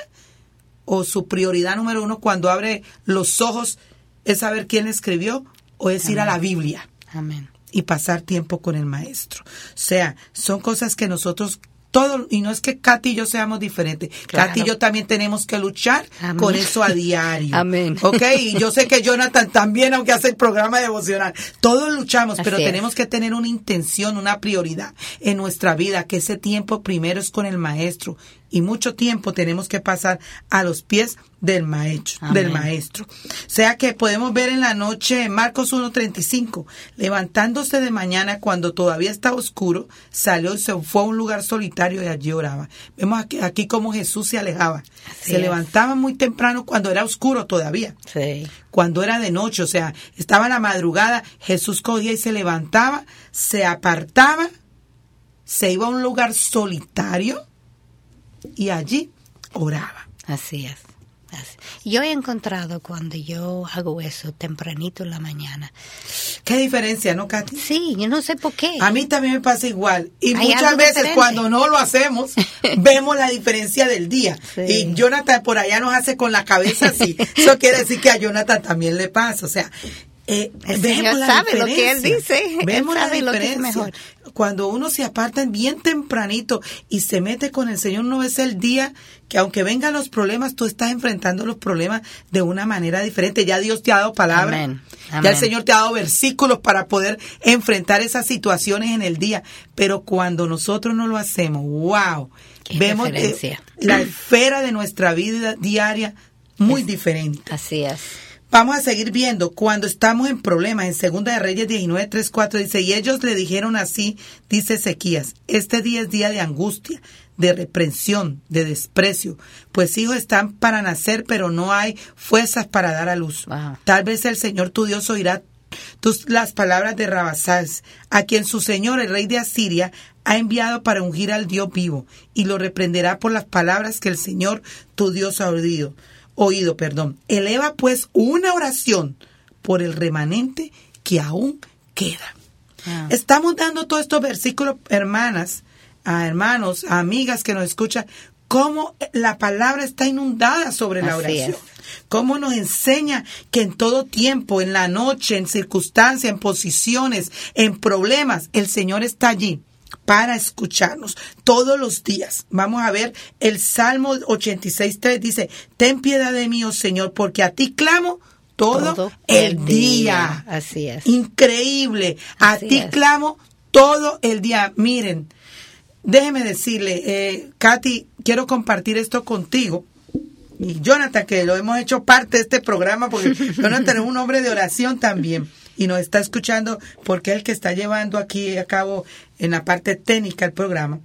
A: ¿O su prioridad número uno cuando abre los ojos es saber quién escribió? ¿O es ir a la Biblia?
B: Amén.
A: y pasar tiempo con el maestro. O sea, son cosas que nosotros todo y no es que Katy y yo seamos diferentes.
B: Claro.
A: Katy y yo también tenemos que luchar
B: Amén.
A: con eso a diario.
B: Amén.
A: Ok, y yo sé que Jonathan también, aunque hace el programa devocional, todos luchamos, pero
B: es.
A: tenemos que tener una intención, una prioridad en nuestra vida, que ese tiempo primero es con el maestro y mucho tiempo tenemos que pasar a los pies del maestro,
B: Amén.
A: del maestro. O sea que podemos ver en la noche Marcos 1:35, levantándose de mañana cuando todavía estaba oscuro, salió y se fue a un lugar solitario y allí oraba. Vemos aquí, aquí cómo Jesús se alejaba.
B: Así
A: se
B: es.
A: levantaba muy temprano cuando era oscuro todavía
B: Sí.
A: cuando era de noche, o sea, estaba la madrugada, Jesús cogía y se levantaba, se apartaba, se iba a un lugar solitario y allí oraba.
B: Así es. Así. Yo he encontrado cuando yo hago eso tempranito en la mañana.
A: ¿Qué diferencia, no, Katy?
B: Sí, yo no sé por qué.
A: A mí también me pasa igual. Y
B: Hay
A: muchas veces
B: diferente.
A: cuando no lo hacemos, vemos la diferencia del día.
B: Sí.
A: Y Jonathan por allá nos hace con la cabeza así. Eso quiere decir que a Jonathan también le pasa. O sea, eh,
B: El
A: vemos
B: Señor
A: la
B: sabe lo que Él
A: diferencia.
B: dice. Él
A: Vemos
B: sabe
A: la
B: lo que es
A: diferencia.
B: mejor.
A: Cuando uno se aparta bien tempranito y se mete con el Señor, no es el día que aunque vengan los problemas, tú estás enfrentando los problemas de una manera diferente. Ya Dios te ha dado palabra.
B: Amén.
A: Ya el Señor te ha dado versículos para poder enfrentar esas situaciones en el día. Pero cuando nosotros no lo hacemos, wow,
B: Qué
A: vemos eh,
B: diferencia.
A: la esfera de nuestra vida diaria muy diferente.
B: Así es.
A: Vamos a seguir viendo cuando estamos en problemas. En Segunda de Reyes 19, 3, 4 dice, y ellos le dijeron así, dice Ezequías, este día es día de angustia, de reprensión, de desprecio, pues hijos están para nacer, pero no hay fuerzas para dar a luz. Tal vez el Señor tu Dios oirá tus, las palabras de Rabasás, a quien su Señor, el rey de Asiria, ha enviado para ungir al Dios vivo, y lo reprenderá por las palabras que el Señor tu Dios ha oído. Oído, perdón. Eleva pues una oración por el remanente que aún queda.
B: Ah.
A: Estamos dando todos estos versículos, hermanas, a hermanos, a amigas que nos escuchan, cómo la palabra está inundada sobre la oración.
B: es.
A: Cómo nos enseña que en todo tiempo, en la noche, en circunstancias, en posiciones, en problemas, el Señor está allí para escucharnos todos los días. Vamos a ver el Salmo 86.3 dice, ten piedad de mí, oh Señor, porque a ti clamo todo, el día.
B: Así es.
A: Increíble. A
B: Así
A: ti
B: es.
A: clamo todo el día. Miren, déjeme decirle, eh, Katy, quiero compartir esto contigo. Y Jonathan, que lo hemos hecho parte de este programa, porque Jonathan es un hombre de oración también. Y nos está escuchando porque es el que está llevando aquí a cabo en la parte técnica el programa.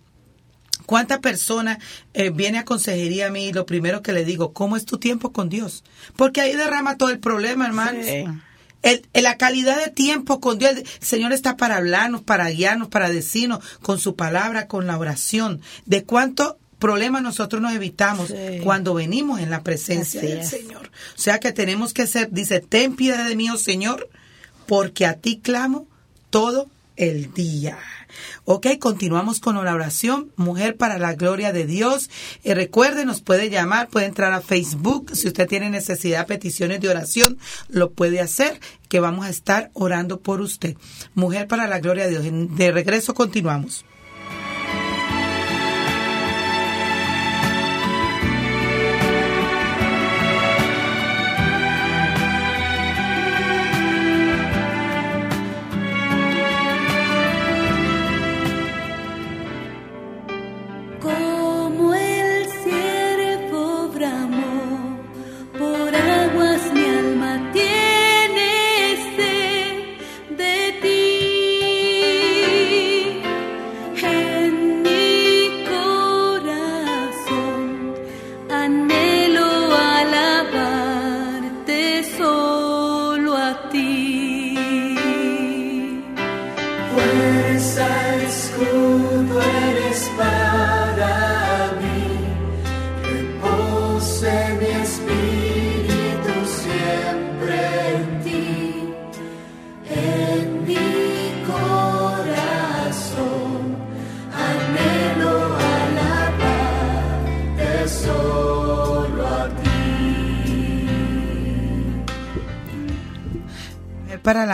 A: ¿Cuánta persona eh, viene a consejería a mí y lo primero que le digo, ¿cómo es tu tiempo con Dios? Porque ahí derrama todo el problema, hermanos.
B: Sí.
A: El, el- la calidad de tiempo con Dios, el Señor está para hablarnos, para guiarnos, para decirnos con su palabra, con la oración, de cuánto problema nosotros nos evitamos
B: Sí.
A: cuando venimos en la presencia
B: Así
A: del
B: es.
A: Señor. O sea que tenemos que ser, dice, ten piedad de mí, oh Señor, porque a ti clamo todo el día. Ok, continuamos con la oración, Mujer para la Gloria de Dios. Y recuerde, nos puede llamar, puede entrar a Facebook. Si usted tiene necesidad, peticiones de oración, lo puede hacer, que vamos a estar orando por usted. Mujer para la Gloria de Dios. De regreso continuamos.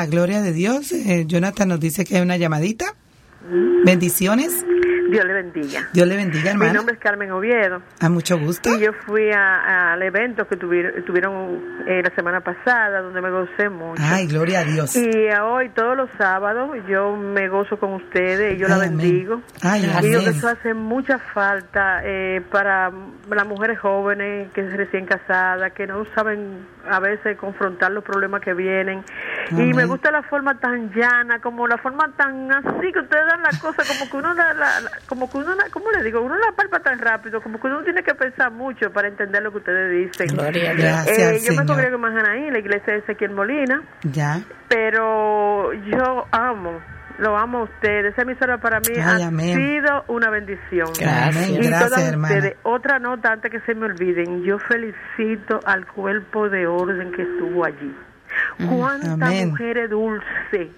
A: Gloria de Dios, eh, Jonathan nos dice que hay una llamadita. Bendiciones.
D: Dios le bendiga.
A: Dios le bendiga,
D: Mi
A: hermana.
D: nombre es Carmen Oviedo
A: A mucho gusto.
D: y yo fui a- al evento que tuvi- tuvieron eh, la semana pasada donde me gocé mucho.
A: Ay, gloria a Dios.
D: Y a hoy, todos los sábados, yo me gozo con ustedes y yo la
A: Ay, amén.
D: bendigo.
A: Ay,
D: Y digo que eso hace mucha falta eh, para las mujeres jóvenes que es recién casadas, que no saben a veces confrontar los problemas que vienen. Y me gusta la forma tan llana, como la forma tan así que ustedes dan la cosa, como que uno la, la- la- como que uno, la- ¿cómo le digo? Uno la palpa tan rápido, como que uno tiene que pensar mucho para entender lo que ustedes dicen.
B: Gloria Dios.
A: Gracias,
D: Eh, yo me
A: Señor.
D: congrego más ahí, la iglesia de Ezequiel Molina
A: Ya.
D: pero yo amo, lo amo a ustedes. Esa emisora para mí
A: Ay,
D: ha
A: amén.
D: sido una bendición.
A: Amén.
D: Y
A: Gracias,
D: todas
A: hermana.
D: ustedes, otra nota antes que se me olviden, yo felicito al cuerpo de orden que estuvo allí. Cuánta
A: Amén.
D: mujeres dulce.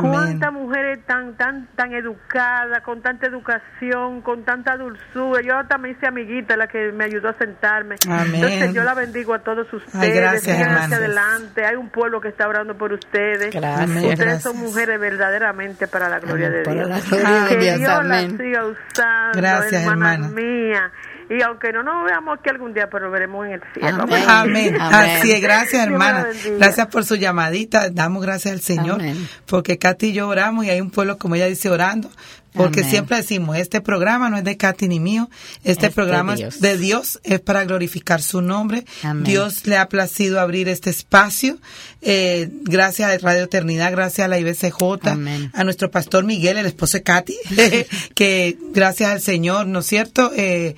D: Cuántas mujeres tan tan tan educadas, con tanta educación, con tanta dulzura. Yo me hice amiguita la que me ayudó a sentarme.
A: Amén.
D: Entonces yo la bendigo a todos ustedes.
A: gracias,
D: Sigan hacia adelante. Hay un pueblo que está orando por ustedes.
B: Gracias.
D: Ustedes
A: Gracias.
D: son mujeres verdaderamente para la gloria
B: Amén,
D: de Dios.
B: la gloria de
D: que
B: Dios,
D: Dios
B: amén.
D: la siga usando,
A: Gracias,
D: hermana,
A: hermana.
D: mía. Y aunque no nos veamos aquí algún día, pero veremos en el cielo.
B: Amén.
A: Amén.
B: Amén.
A: Así es, gracias hermana. Gracias por su llamadita. Damos gracias al Señor.
B: Amén.
A: Porque Katy y yo oramos y hay un pueblo, como ella dice, orando. Porque
B: Amén.
A: siempre decimos, este programa no es de Katy ni mío, este
B: Es de
A: programa
B: Dios.
A: es de Dios, es para glorificar su nombre.
B: Amén.
A: Dios le ha placido abrir este espacio. Eh, gracias a Radio Eternidad, gracias a la IBCJ,
B: Amén.
A: a nuestro pastor Miguel, el esposo de Katy, que gracias al Señor, ¿no es cierto? Eh,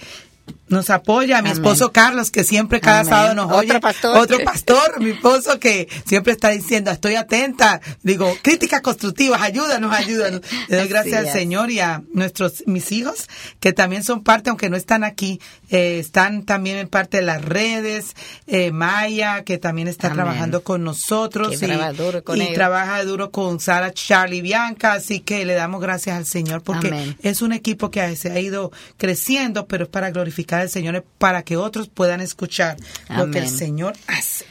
A: nos apoya a mi
B: Amén.
A: esposo Carlos, que siempre cada
B: Amén.
A: sábado nos
B: Otro
A: oye.
B: pastor.
A: Otro pastor, mi esposo, que siempre está diciendo, estoy atenta. Digo, críticas constructivas, ayúdanos, ayúdanos. Le doy gracias al. Señor y a nuestros, mis hijos, que también son parte, aunque no están aquí, eh, están también en parte de las redes. Eh, Maya, que también está
B: Amén.
A: trabajando con nosotros.
B: Que
A: y,
B: trabaja duro con
A: y
B: ellos.
A: trabaja duro con Sara, Charlie, Bianca. Así que le damos gracias al Señor porque es un equipo que se ha ido creciendo, pero es para glorificar al Señor, para que otros puedan escuchar lo que el. Señor hace.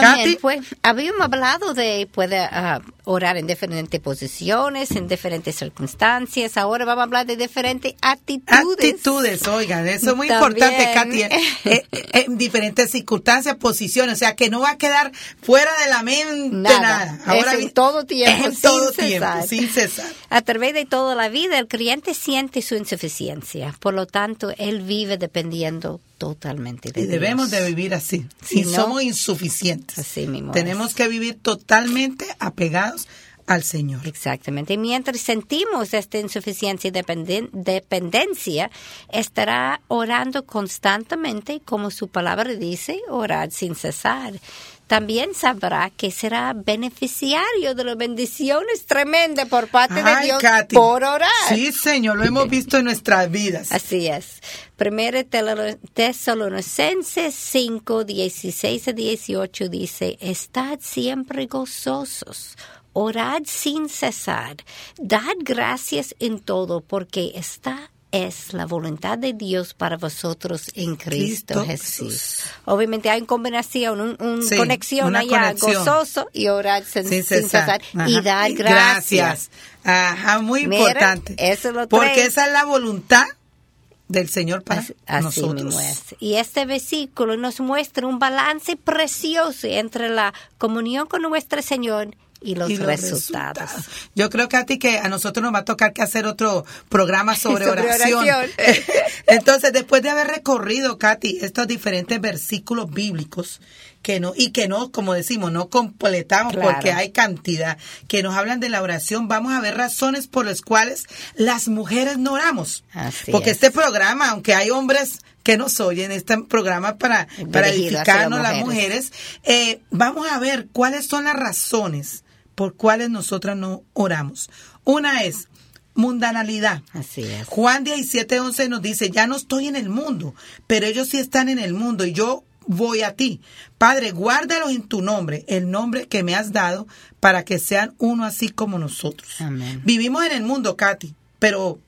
A: Katy.
B: Pues habíamos hablado de poder ah, orar en diferentes posiciones, en diferentes circunstancias. Ahora vamos a hablar de diferentes actitudes.
A: Actitudes, oigan, eso es muy
B: También.
A: importante, Katy, eh, eh, eh, en diferentes circunstancias, posiciones, o sea, que no va a quedar fuera de la mente nada.
B: Nada. Es en todo tiempo,
A: en
B: sin
A: todo
B: cesar.
A: tiempo, sin cesar.
B: A través de toda la vida, el creyente siente su insuficiencia. Por lo tanto, él vive dependiendo totalmente de
A: Y debemos
B: Dios.
A: de vivir así.
B: Si
A: y
B: no,
A: somos insuficientes.
B: así mismo
A: Tenemos
B: es.
A: que vivir totalmente apegados al Señor.
B: Exactamente. Mientras sentimos esta insuficiencia y dependen- dependencia, estará orando constantemente, como su palabra dice, orar sin cesar. También sabrá que será beneficiario de las bendiciones tremendas por parte de Dios
A: Katy.
B: por orar.
A: Sí, Señor, lo hemos visto en nuestras vidas.
B: Así es. Primero Tesalonicenses 5, 16 a 18 dice, Estad siempre gozosos, orad sin cesar, dad gracias en todo, porque esta es la voluntad de Dios para vosotros en Cristo,
A: Cristo
B: Jesús.
A: Jesús.
B: Obviamente hay una combinación, un, un
A: Sí,
B: conexión
A: una
B: allá,
A: conexión.
B: gozoso y orar sin,
A: Sin
B: sin
A: cesar.
B: y dar
A: Y
B: gracias.
A: Ajá, muy
B: Mira,
A: importante.
B: eso lo
A: Porque
B: trae.
A: esa es la voluntad del Señor para
B: Así, así
A: nosotros.
B: es. Y este versículo nos muestra un balance precioso entre la comunión con nuestro Señor y los,
A: Y los
B: resultados.
A: resultados. Yo creo ti que a nosotros nos va a tocar que hacer otro programa sobre,
B: Sobre
A: oración.
B: oración.
A: Entonces, después de haber recorrido, Katy, estos diferentes versículos bíblicos que no y que no, como decimos, no completamos
B: Claro.
A: porque hay cantidad que nos hablan de la oración, vamos a ver razones por las cuales las mujeres no oramos.
B: Así
A: porque
B: es.
A: este programa, aunque hay hombres que nos oyen, este programa para, para
B: Dirigido
A: edificarnos
B: las mujeres,
A: eh, vamos a ver cuáles son las razones por cuales nosotras no oramos. Una es mundanalidad.
B: Así es.
A: Juan 17, 11 nos dice, ya no estoy en el mundo, pero ellos sí están en el mundo y yo voy a ti. Padre, guárdalos en tu nombre, el nombre que me has dado, para que sean uno así como nosotros.
B: Amén.
A: Vivimos en el mundo, Katy, pero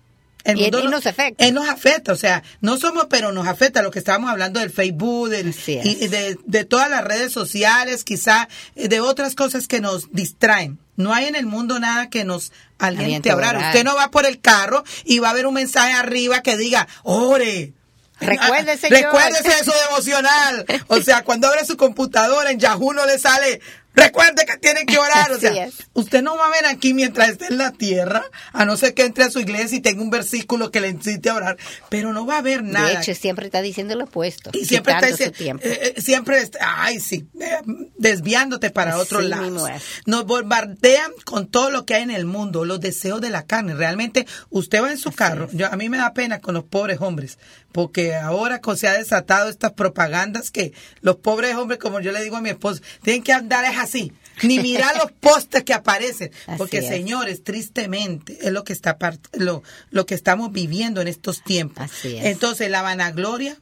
A: el mundo
B: y nos afecta.
A: Él nos afecta, o sea, no somos, pero nos afecta lo que estábamos hablando del Facebook, del- y de, de todas las redes sociales, quizá eh, de otras cosas que nos distraen. No hay en el mundo nada que nos aliente a orar. Usted no va por el carro y va a ver un mensaje arriba que diga, ore.
B: Recuerde, Señor.
A: Recuérdese de su devocional. O sea, cuando abre su computadora en Yahoo no le sale, recuerde que tiene que orar. O sea,
B: es.
A: usted no va a ver aquí mientras esté en la tierra, a no ser que entre a su iglesia y tenga un versículo que le incite a orar, pero no va a haber nada.
B: De hecho, siempre está diciendo lo opuesto.
A: Y siempre está diciendo, eh, eh, siempre está, ay sí, eh, desviándote para lados.
B: mismo es.
A: Nos bombardean con todo lo que hay en el mundo, los deseos de la carne. Realmente, usted va en su carro, yo, a mí me da pena con los pobres hombres, porque ahora se ha desatado estas propagandas que los pobres hombres, como yo le digo a mi esposo, tienen que andar es así. Ni mirar los postes que aparecen, porque
B: es.
A: señores, tristemente es lo que está lo, lo que estamos viviendo en estos tiempos.
B: Así es.
A: Entonces, la vanagloria,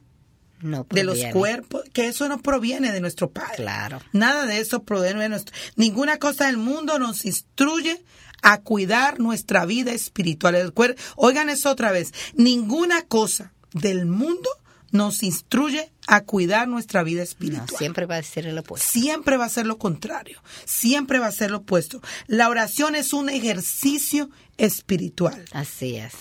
B: no
A: de los cuerpos, que eso no proviene de nuestro Padre.
B: Claro.
A: Nada de eso proviene de nuestro. Ninguna cosa del mundo nos instruye a cuidar nuestra vida espiritual. El cuer- Oigan eso otra vez. Ninguna cosa del mundo nos instruye a cuidar nuestra vida
B: No,
A: espiritual.
B: siempre va a ser el opuesto.
A: Siempre va a ser lo contrario, siempre va a ser lo opuesto. La oración es un ejercicio espiritual.
B: Así es.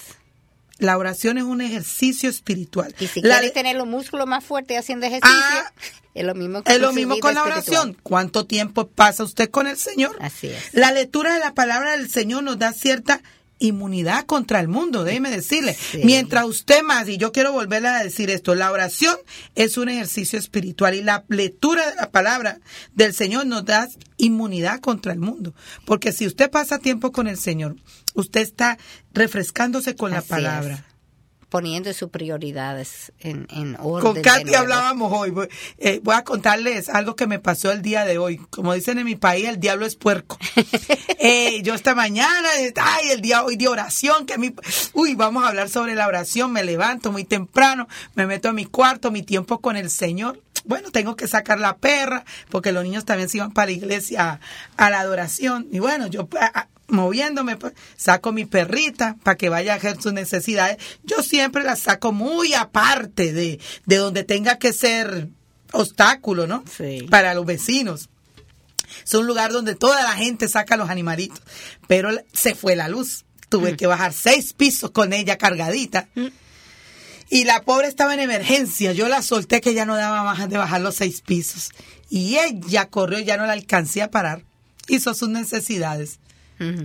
A: La oración es un ejercicio espiritual.
B: Y si
A: La-
B: quiere tener los músculos más fuertes haciendo ejercicio,
A: Ah,
B: es lo mismo
A: Es lo mismo con la
B: espiritual.
A: oración. ¿Cuánto tiempo pasa usted con el Señor?
B: Así es.
A: La lectura de la palabra del Señor nos da cierta inmunidad contra el mundo, déjeme decirle.
B: Sí.
A: Mientras usted más, y yo quiero volverle a decir esto, la oración es un ejercicio espiritual y la lectura de la palabra del Señor nos da inmunidad contra el mundo. Porque si usted pasa tiempo con el Señor, usted está refrescándose con la palabra.
B: es. Poniendo sus prioridades en, en orden.
A: Con Katy hablábamos hoy. Voy, eh, voy a contarles algo que me pasó el día de hoy. Como dicen en mi país, el diablo es puerco. Eh, yo esta mañana, ay, el día hoy de oración, que mi, uy, vamos a hablar sobre la oración. Me levanto muy temprano, me meto a mi cuarto, mi tiempo con el Señor. Bueno, tengo que sacar la perra, porque los niños también se iban para la iglesia a, a la adoración. Y bueno, yo a- a- moviéndome, pues, saco mi perrita para que vaya a hacer sus necesidades. Yo siempre la saco muy aparte de, de donde tenga que ser obstáculo, ¿no?
B: Sí.
A: Para los vecinos. Es un lugar donde toda la gente saca los animalitos. Pero se fue la luz. Tuve que bajar seis pisos con ella cargadita. Y la pobre estaba en emergencia. Yo la solté que ya no daba más de bajar los seis pisos. Y ella corrió, ya no la alcancé a parar. Hizo sus necesidades.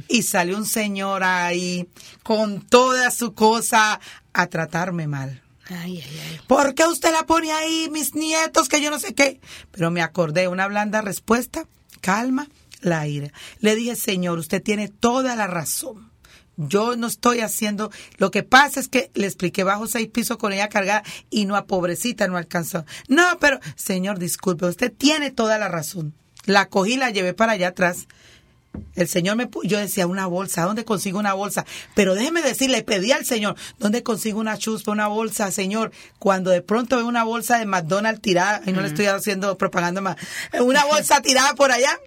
A: Y salió un señor ahí con toda su cosa a tratarme mal.
B: Ay, ay, ay.
A: ¿Por qué usted la pone ahí, mis nietos, que yo no sé qué? Pero me acordé, una blanda respuesta, calma, la ira. Le dije, Señor, usted tiene toda la razón. Yo no estoy haciendo. Lo que pasa es que le expliqué bajo seis pisos con ella cargada y no a pobrecita no alcanzó. No, pero, Señor, disculpe, usted tiene toda la razón. La cogí, la llevé para allá atrás. El Señor me pu- yo decía una bolsa, ¿dónde consigo una bolsa? Pero déjeme decir, le pedí al Señor, ¿dónde consigo una chuspa, una bolsa, Señor? Cuando de pronto veo una bolsa de McDonald's tirada, y no le estoy haciendo propaganda más, una bolsa tirada por allá,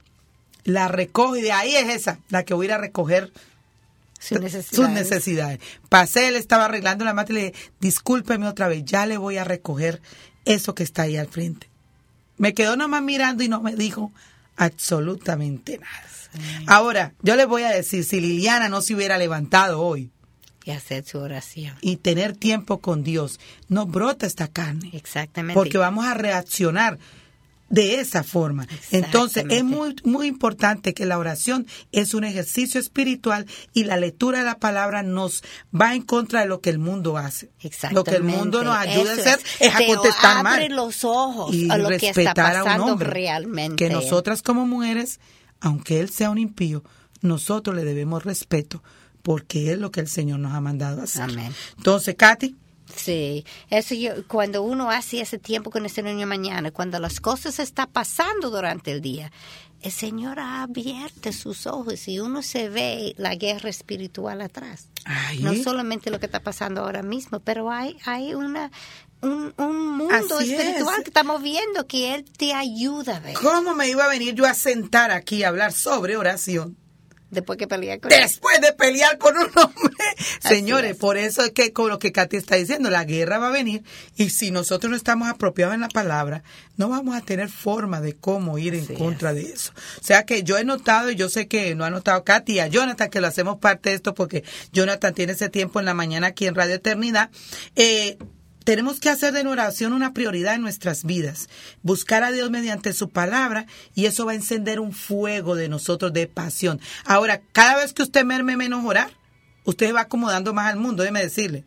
A: la recojo y de ahí es esa, la que voy a ir a recoger
B: Sus necesidades.
A: Pasé, él estaba arreglando la mata y le dije, discúlpeme otra vez, ya le voy a recoger eso que está ahí al frente. Me quedó nomás mirando y no me dijo absolutamente nada. Ahora, yo les voy a decir, si Liliana no se hubiera levantado hoy
B: Y hacer su oración.
A: y tener tiempo con Dios, no brota esta carne.
B: Exactamente.
A: Porque vamos a reaccionar de esa forma. Entonces, es muy, muy importante que la oración es un ejercicio espiritual y la lectura de la palabra nos va en contra de lo que el mundo hace. Lo que el mundo nos ayuda
B: Eso
A: a hacer es, a
B: Te
A: contestar mal.
B: abre los ojos
A: y
B: a lo que está
A: respetar a un
B: pasando
A: hombre.
B: realmente.
A: Que nosotras como mujeres, aunque él sea un impío, nosotros le debemos respeto porque es lo que el Señor nos ha mandado hacer.
B: Amén.
A: Entonces, Katy,
B: Sí, eso yo, cuando uno hace ese tiempo con ese niño mañana, cuando las cosas están pasando durante el día, el Señor ha abierto sus ojos y uno se ve la guerra espiritual atrás.
A: Ay.
B: No solamente lo que está pasando ahora mismo, pero hay, hay una, un, un mundo
A: Así
B: espiritual
A: es.
B: que estamos viendo que Él te ayuda a ver.
A: ¿Cómo me iba a venir yo a sentar aquí a hablar sobre oración?
B: Después que pelear con Él.
A: Después de pelear con un hombre.
B: Así
A: Señores,
B: es.
A: por eso es que con lo que Katy está diciendo, la guerra va a venir y si nosotros no estamos apropiados en la palabra, no vamos a tener forma de cómo ir en contra de eso. O sea que yo he notado y yo sé que no ha notado Katy y a Jonathan que lo hacemos parte de esto porque Jonathan tiene ese tiempo en la mañana aquí en Radio Eternidad. Eh, tenemos que hacer de la oración una prioridad en nuestras vidas, buscar a Dios mediante su palabra y eso va a encender un fuego de nosotros de pasión. Ahora, cada vez que usted merme menos orar, usted va acomodando más al mundo, déjeme decirle.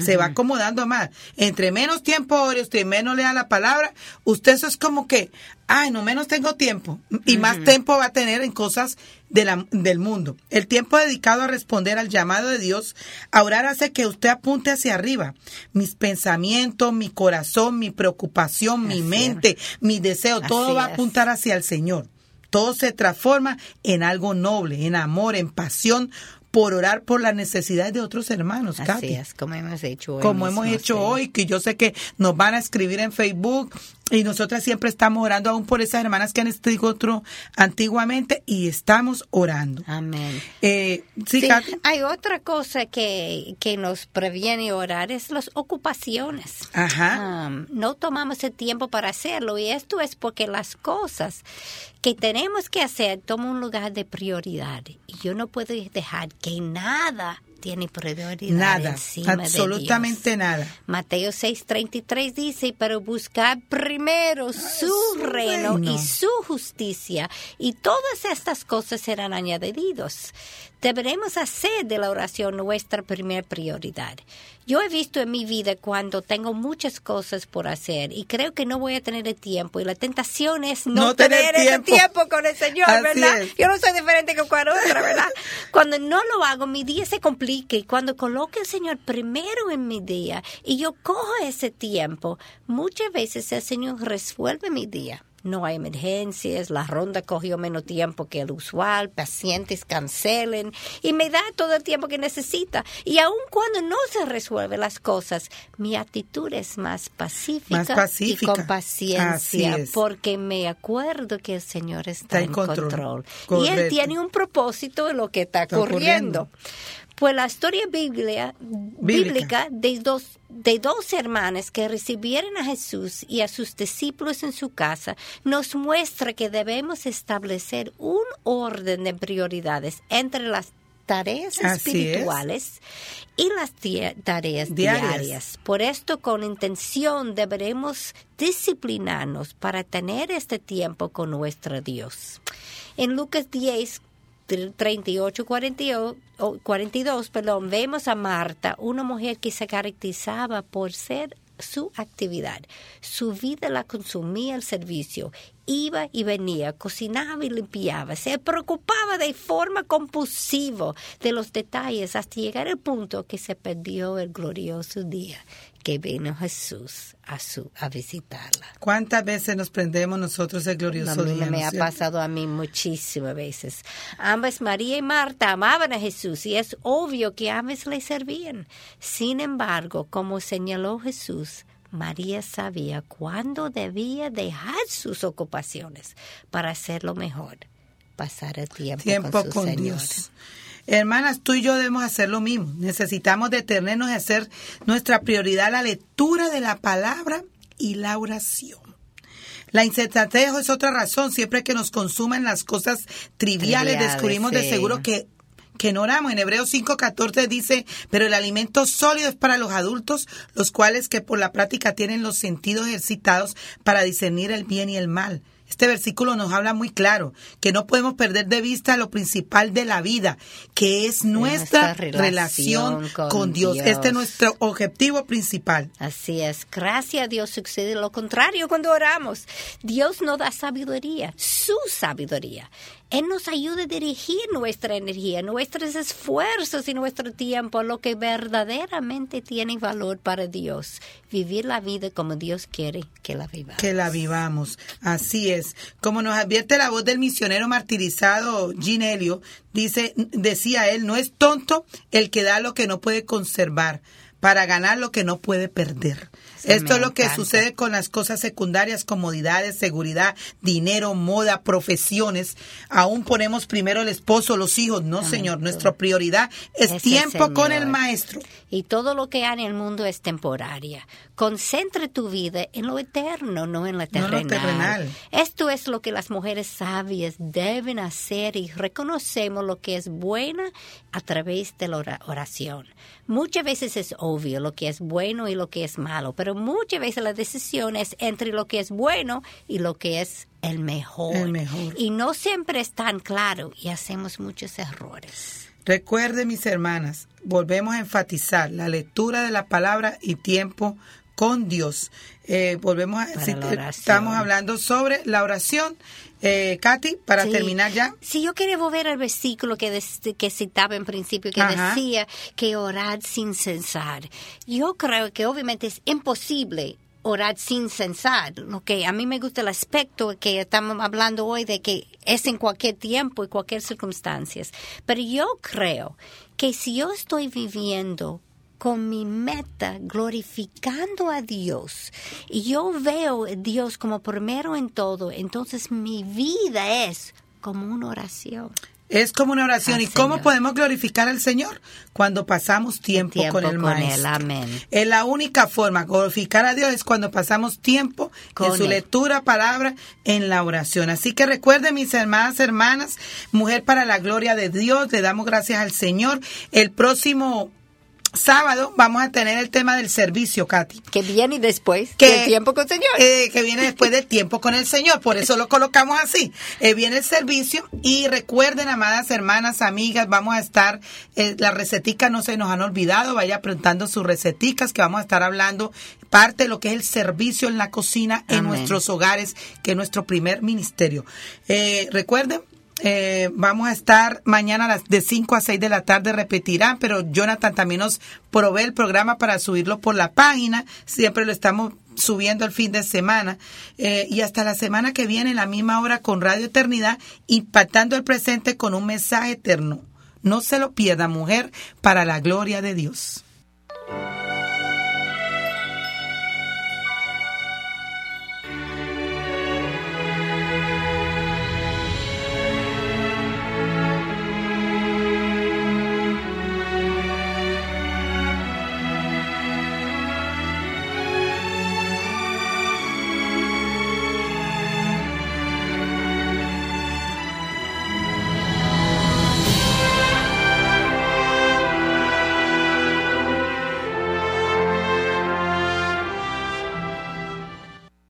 A: Se va acomodando más. Entre menos tiempo ore usted y menos lea la palabra, usted eso es como que, ay, no menos tengo tiempo. Y más tiempo va a tener en cosas de la- del mundo. El tiempo dedicado a responder al llamado de Dios, a orar hace que usted apunte hacia arriba. Mis pensamientos, mi corazón, mi preocupación, mi
B: es.
A: mente, mi deseo, todo va a apuntar hacia el Señor. Todo se transforma en algo noble, en amor, en pasión, por orar por las necesidades de otros hermanos,
B: Así
A: Katy
B: es, como hemos hecho hoy.
A: como
B: mismo,
A: hemos hecho
B: sí.
A: hoy, que yo sé que nos van a escribir en Facebook y nosotras siempre estamos orando aún por esas hermanas que han escrito otro antiguamente y estamos orando.
B: Amén.
A: Eh, sí,
B: Sí,
A: Katy?
B: hay otra cosa que, que nos previene orar, es las ocupaciones.
A: Ajá.
B: Um, no tomamos el tiempo para hacerlo y esto es porque las cosas que tenemos que hacer toman un lugar de prioridad y yo no puedo dejar que nada tiene prioridad
A: Nada,
B: encima de
A: absolutamente
B: Dios.
A: nada.
B: Mateo 6:33 dice, pero buscar primero su,
A: su
B: reino,
A: reino.
B: y su justicia, y todas estas cosas serán añadidos. Deberemos hacer de la oración nuestra primera prioridad. Yo he visto en mi vida cuando tengo muchas cosas por hacer y creo que no voy a tener el tiempo y la tentación es no,
A: No tener
B: ese
A: tiempo.
B: tiempo con el Señor,
A: Así
B: ¿verdad?
A: es.
B: Yo no soy diferente que cualquier otra, ¿verdad? Cuando no lo hago, mi día se complica y cuando coloco al Señor primero en mi día y yo cojo ese tiempo, muchas veces el Señor resuelve mi día. No hay emergencias, la ronda cogió menos tiempo que el usual, pacientes cancelen y me da todo el tiempo que necesita. Y aun cuando no se resuelven las cosas, mi actitud es más pacífica,
A: Más pacífica.
B: y con paciencia, porque me acuerdo que el Señor está,
A: Está en control.
B: control. Y. Él tiene un propósito en lo que está,
A: Está
B: ocurriendo.
A: ocurriendo.
B: Pues la historia biblia, bíblica de dos, de dos hermanas que recibieron a Jesús y a sus discípulos en su casa nos muestra que debemos establecer un orden de prioridades entre las tareas
A: es.
B: espirituales y las tareas
A: Diarias.
B: diarias. Por esto, con intención, deberemos disciplinarnos para tener este tiempo con nuestro Dios. En Lucas 10, 38, 42, o 42, perdón, vemos a Marta, una mujer que se caracterizaba por ser su actividad. Su vida la consumía el servicio. Iba y venía, cocinaba y limpiaba, se preocupaba de forma compulsiva de los detalles hasta llegar al punto que se perdió el glorioso día que vino Jesús a, su, a visitarla.
A: ¿Cuántas veces nos prendemos nosotros el glorioso
B: A mí
A: día?
B: me
A: ¿no
B: ha pasado a mí muchísimas veces. Ambas, María y Marta, amaban a Jesús y es obvio que ambas le servían. Sin embargo, como señaló Jesús, María sabía cuándo debía dejar sus ocupaciones para hacerlo mejor, pasar el tiempo,
A: tiempo
B: con, su
A: con
B: Señor.
A: Dios. Hermanas, tú y yo debemos hacer lo mismo. Necesitamos detenernos y hacer nuestra prioridad la lectura de la palabra y la oración. La insensatez es otra razón. Siempre que nos consumen las cosas triviales, descubrimos de seguro que que no oramos. En Hebreos 5.14 dice, pero el alimento sólido es para los adultos, los cuales que por la práctica tienen los sentidos ejercitados para discernir el bien y el mal. Este versículo nos habla muy claro que no podemos perder de vista lo principal de la vida, que es nuestra,
B: nuestra relación
A: relación
B: con
A: con, Dios.
B: Dios.
A: Este es nuestro objetivo principal.
B: Así es, gracias a Dios sucede lo contrario cuando oramos. Dios nos da sabiduría, su sabiduría. Él nos ayuda a dirigir nuestra energía, nuestros esfuerzos y nuestro tiempo a lo que verdaderamente tiene valor para Dios. Vivir la vida como Dios quiere que la vivamos.
A: Que la vivamos. Así es. Como nos advierte la voz del misionero martirizado Ginelio, dice, decía él, no es tonto el que da lo que no puede conservar para ganar lo que no puede perder.
B: Se
A: Esto es lo que sucede con las cosas secundarias, comodidades, seguridad, dinero, moda, profesiones. Aún ponemos primero el esposo, los hijos. No,
B: Amén.
A: Señor, nuestra prioridad es
B: Ese
A: tiempo con el maestro.
B: Y todo lo que hay en el mundo es temporaria. Concentra tu vida en lo eterno, no en lo
A: No en lo
B: terrenal. Esto es lo que las mujeres sabias deben hacer y reconocemos lo que es buena a través de la ora- oración. Muchas veces es obvio lo que es bueno y lo que es malo, pero muchas veces la decisión es entre lo que es bueno y lo que es el mejor.
A: El mejor.
B: Y no siempre es tan claro y hacemos muchos errores.
A: Recuerde, mis hermanas, volvemos a enfatizar la lectura de la palabra y tiempo con Dios. Eh, volvemos a si-
B: oración.
A: estamos hablando sobre la oración. Eh, Katy, para
B: Sí.
A: terminar ya.
B: Si yo quería volver al versículo que, des- que citaba en principio, que
A: Ajá.
B: decía que orar sin censar. Yo creo que obviamente es imposible orar sin censar. Lo que a mí me gusta el aspecto que estamos hablando hoy de que es en cualquier tiempo y cualquier circunstancia. Pero yo creo que si yo estoy viviendo con mi meta, glorificando a Dios, y yo veo a Dios como primero en todo, entonces mi vida es como una oración.
A: Es como una oración.
B: Al
A: ¿Y cómo podemos glorificar al Señor? Cuando pasamos tiempo,
B: Tiempo
A: con el
B: con Él,
A: Maestro.
B: amén.
A: Es la única forma. Glorificar a Dios es cuando pasamos tiempo en
B: Con
A: su
B: Él.
A: lectura, palabra, en la oración. Así que recuerden, mis hermanas, hermanas, mujer para la gloria de Dios, le damos gracias al Señor. El próximo sábado vamos a tener el tema del servicio, Katy.
B: Que viene después
A: que,
B: del tiempo con el Señor.
A: eh, que viene después del tiempo con el Señor, por eso lo colocamos así. Eh, viene el servicio y recuerden, amadas hermanas, amigas, vamos a estar, eh, las receticas no se nos han olvidado, vaya apuntando sus receticas que vamos a estar hablando parte de lo que es el servicio en la cocina en nuestros hogares, que es nuestro primer ministerio. Eh, recuerden, eh, vamos a estar mañana las de 5 a 6 de la tarde, repetirán, pero Jonathan también nos provee el programa para subirlo por la página. Siempre lo estamos subiendo el fin de semana. Eh, y hasta la semana que viene, en la misma hora, con Radio Eternidad, impactando el presente con un mensaje eterno. No se lo pierda, mujer, para la gloria de Dios.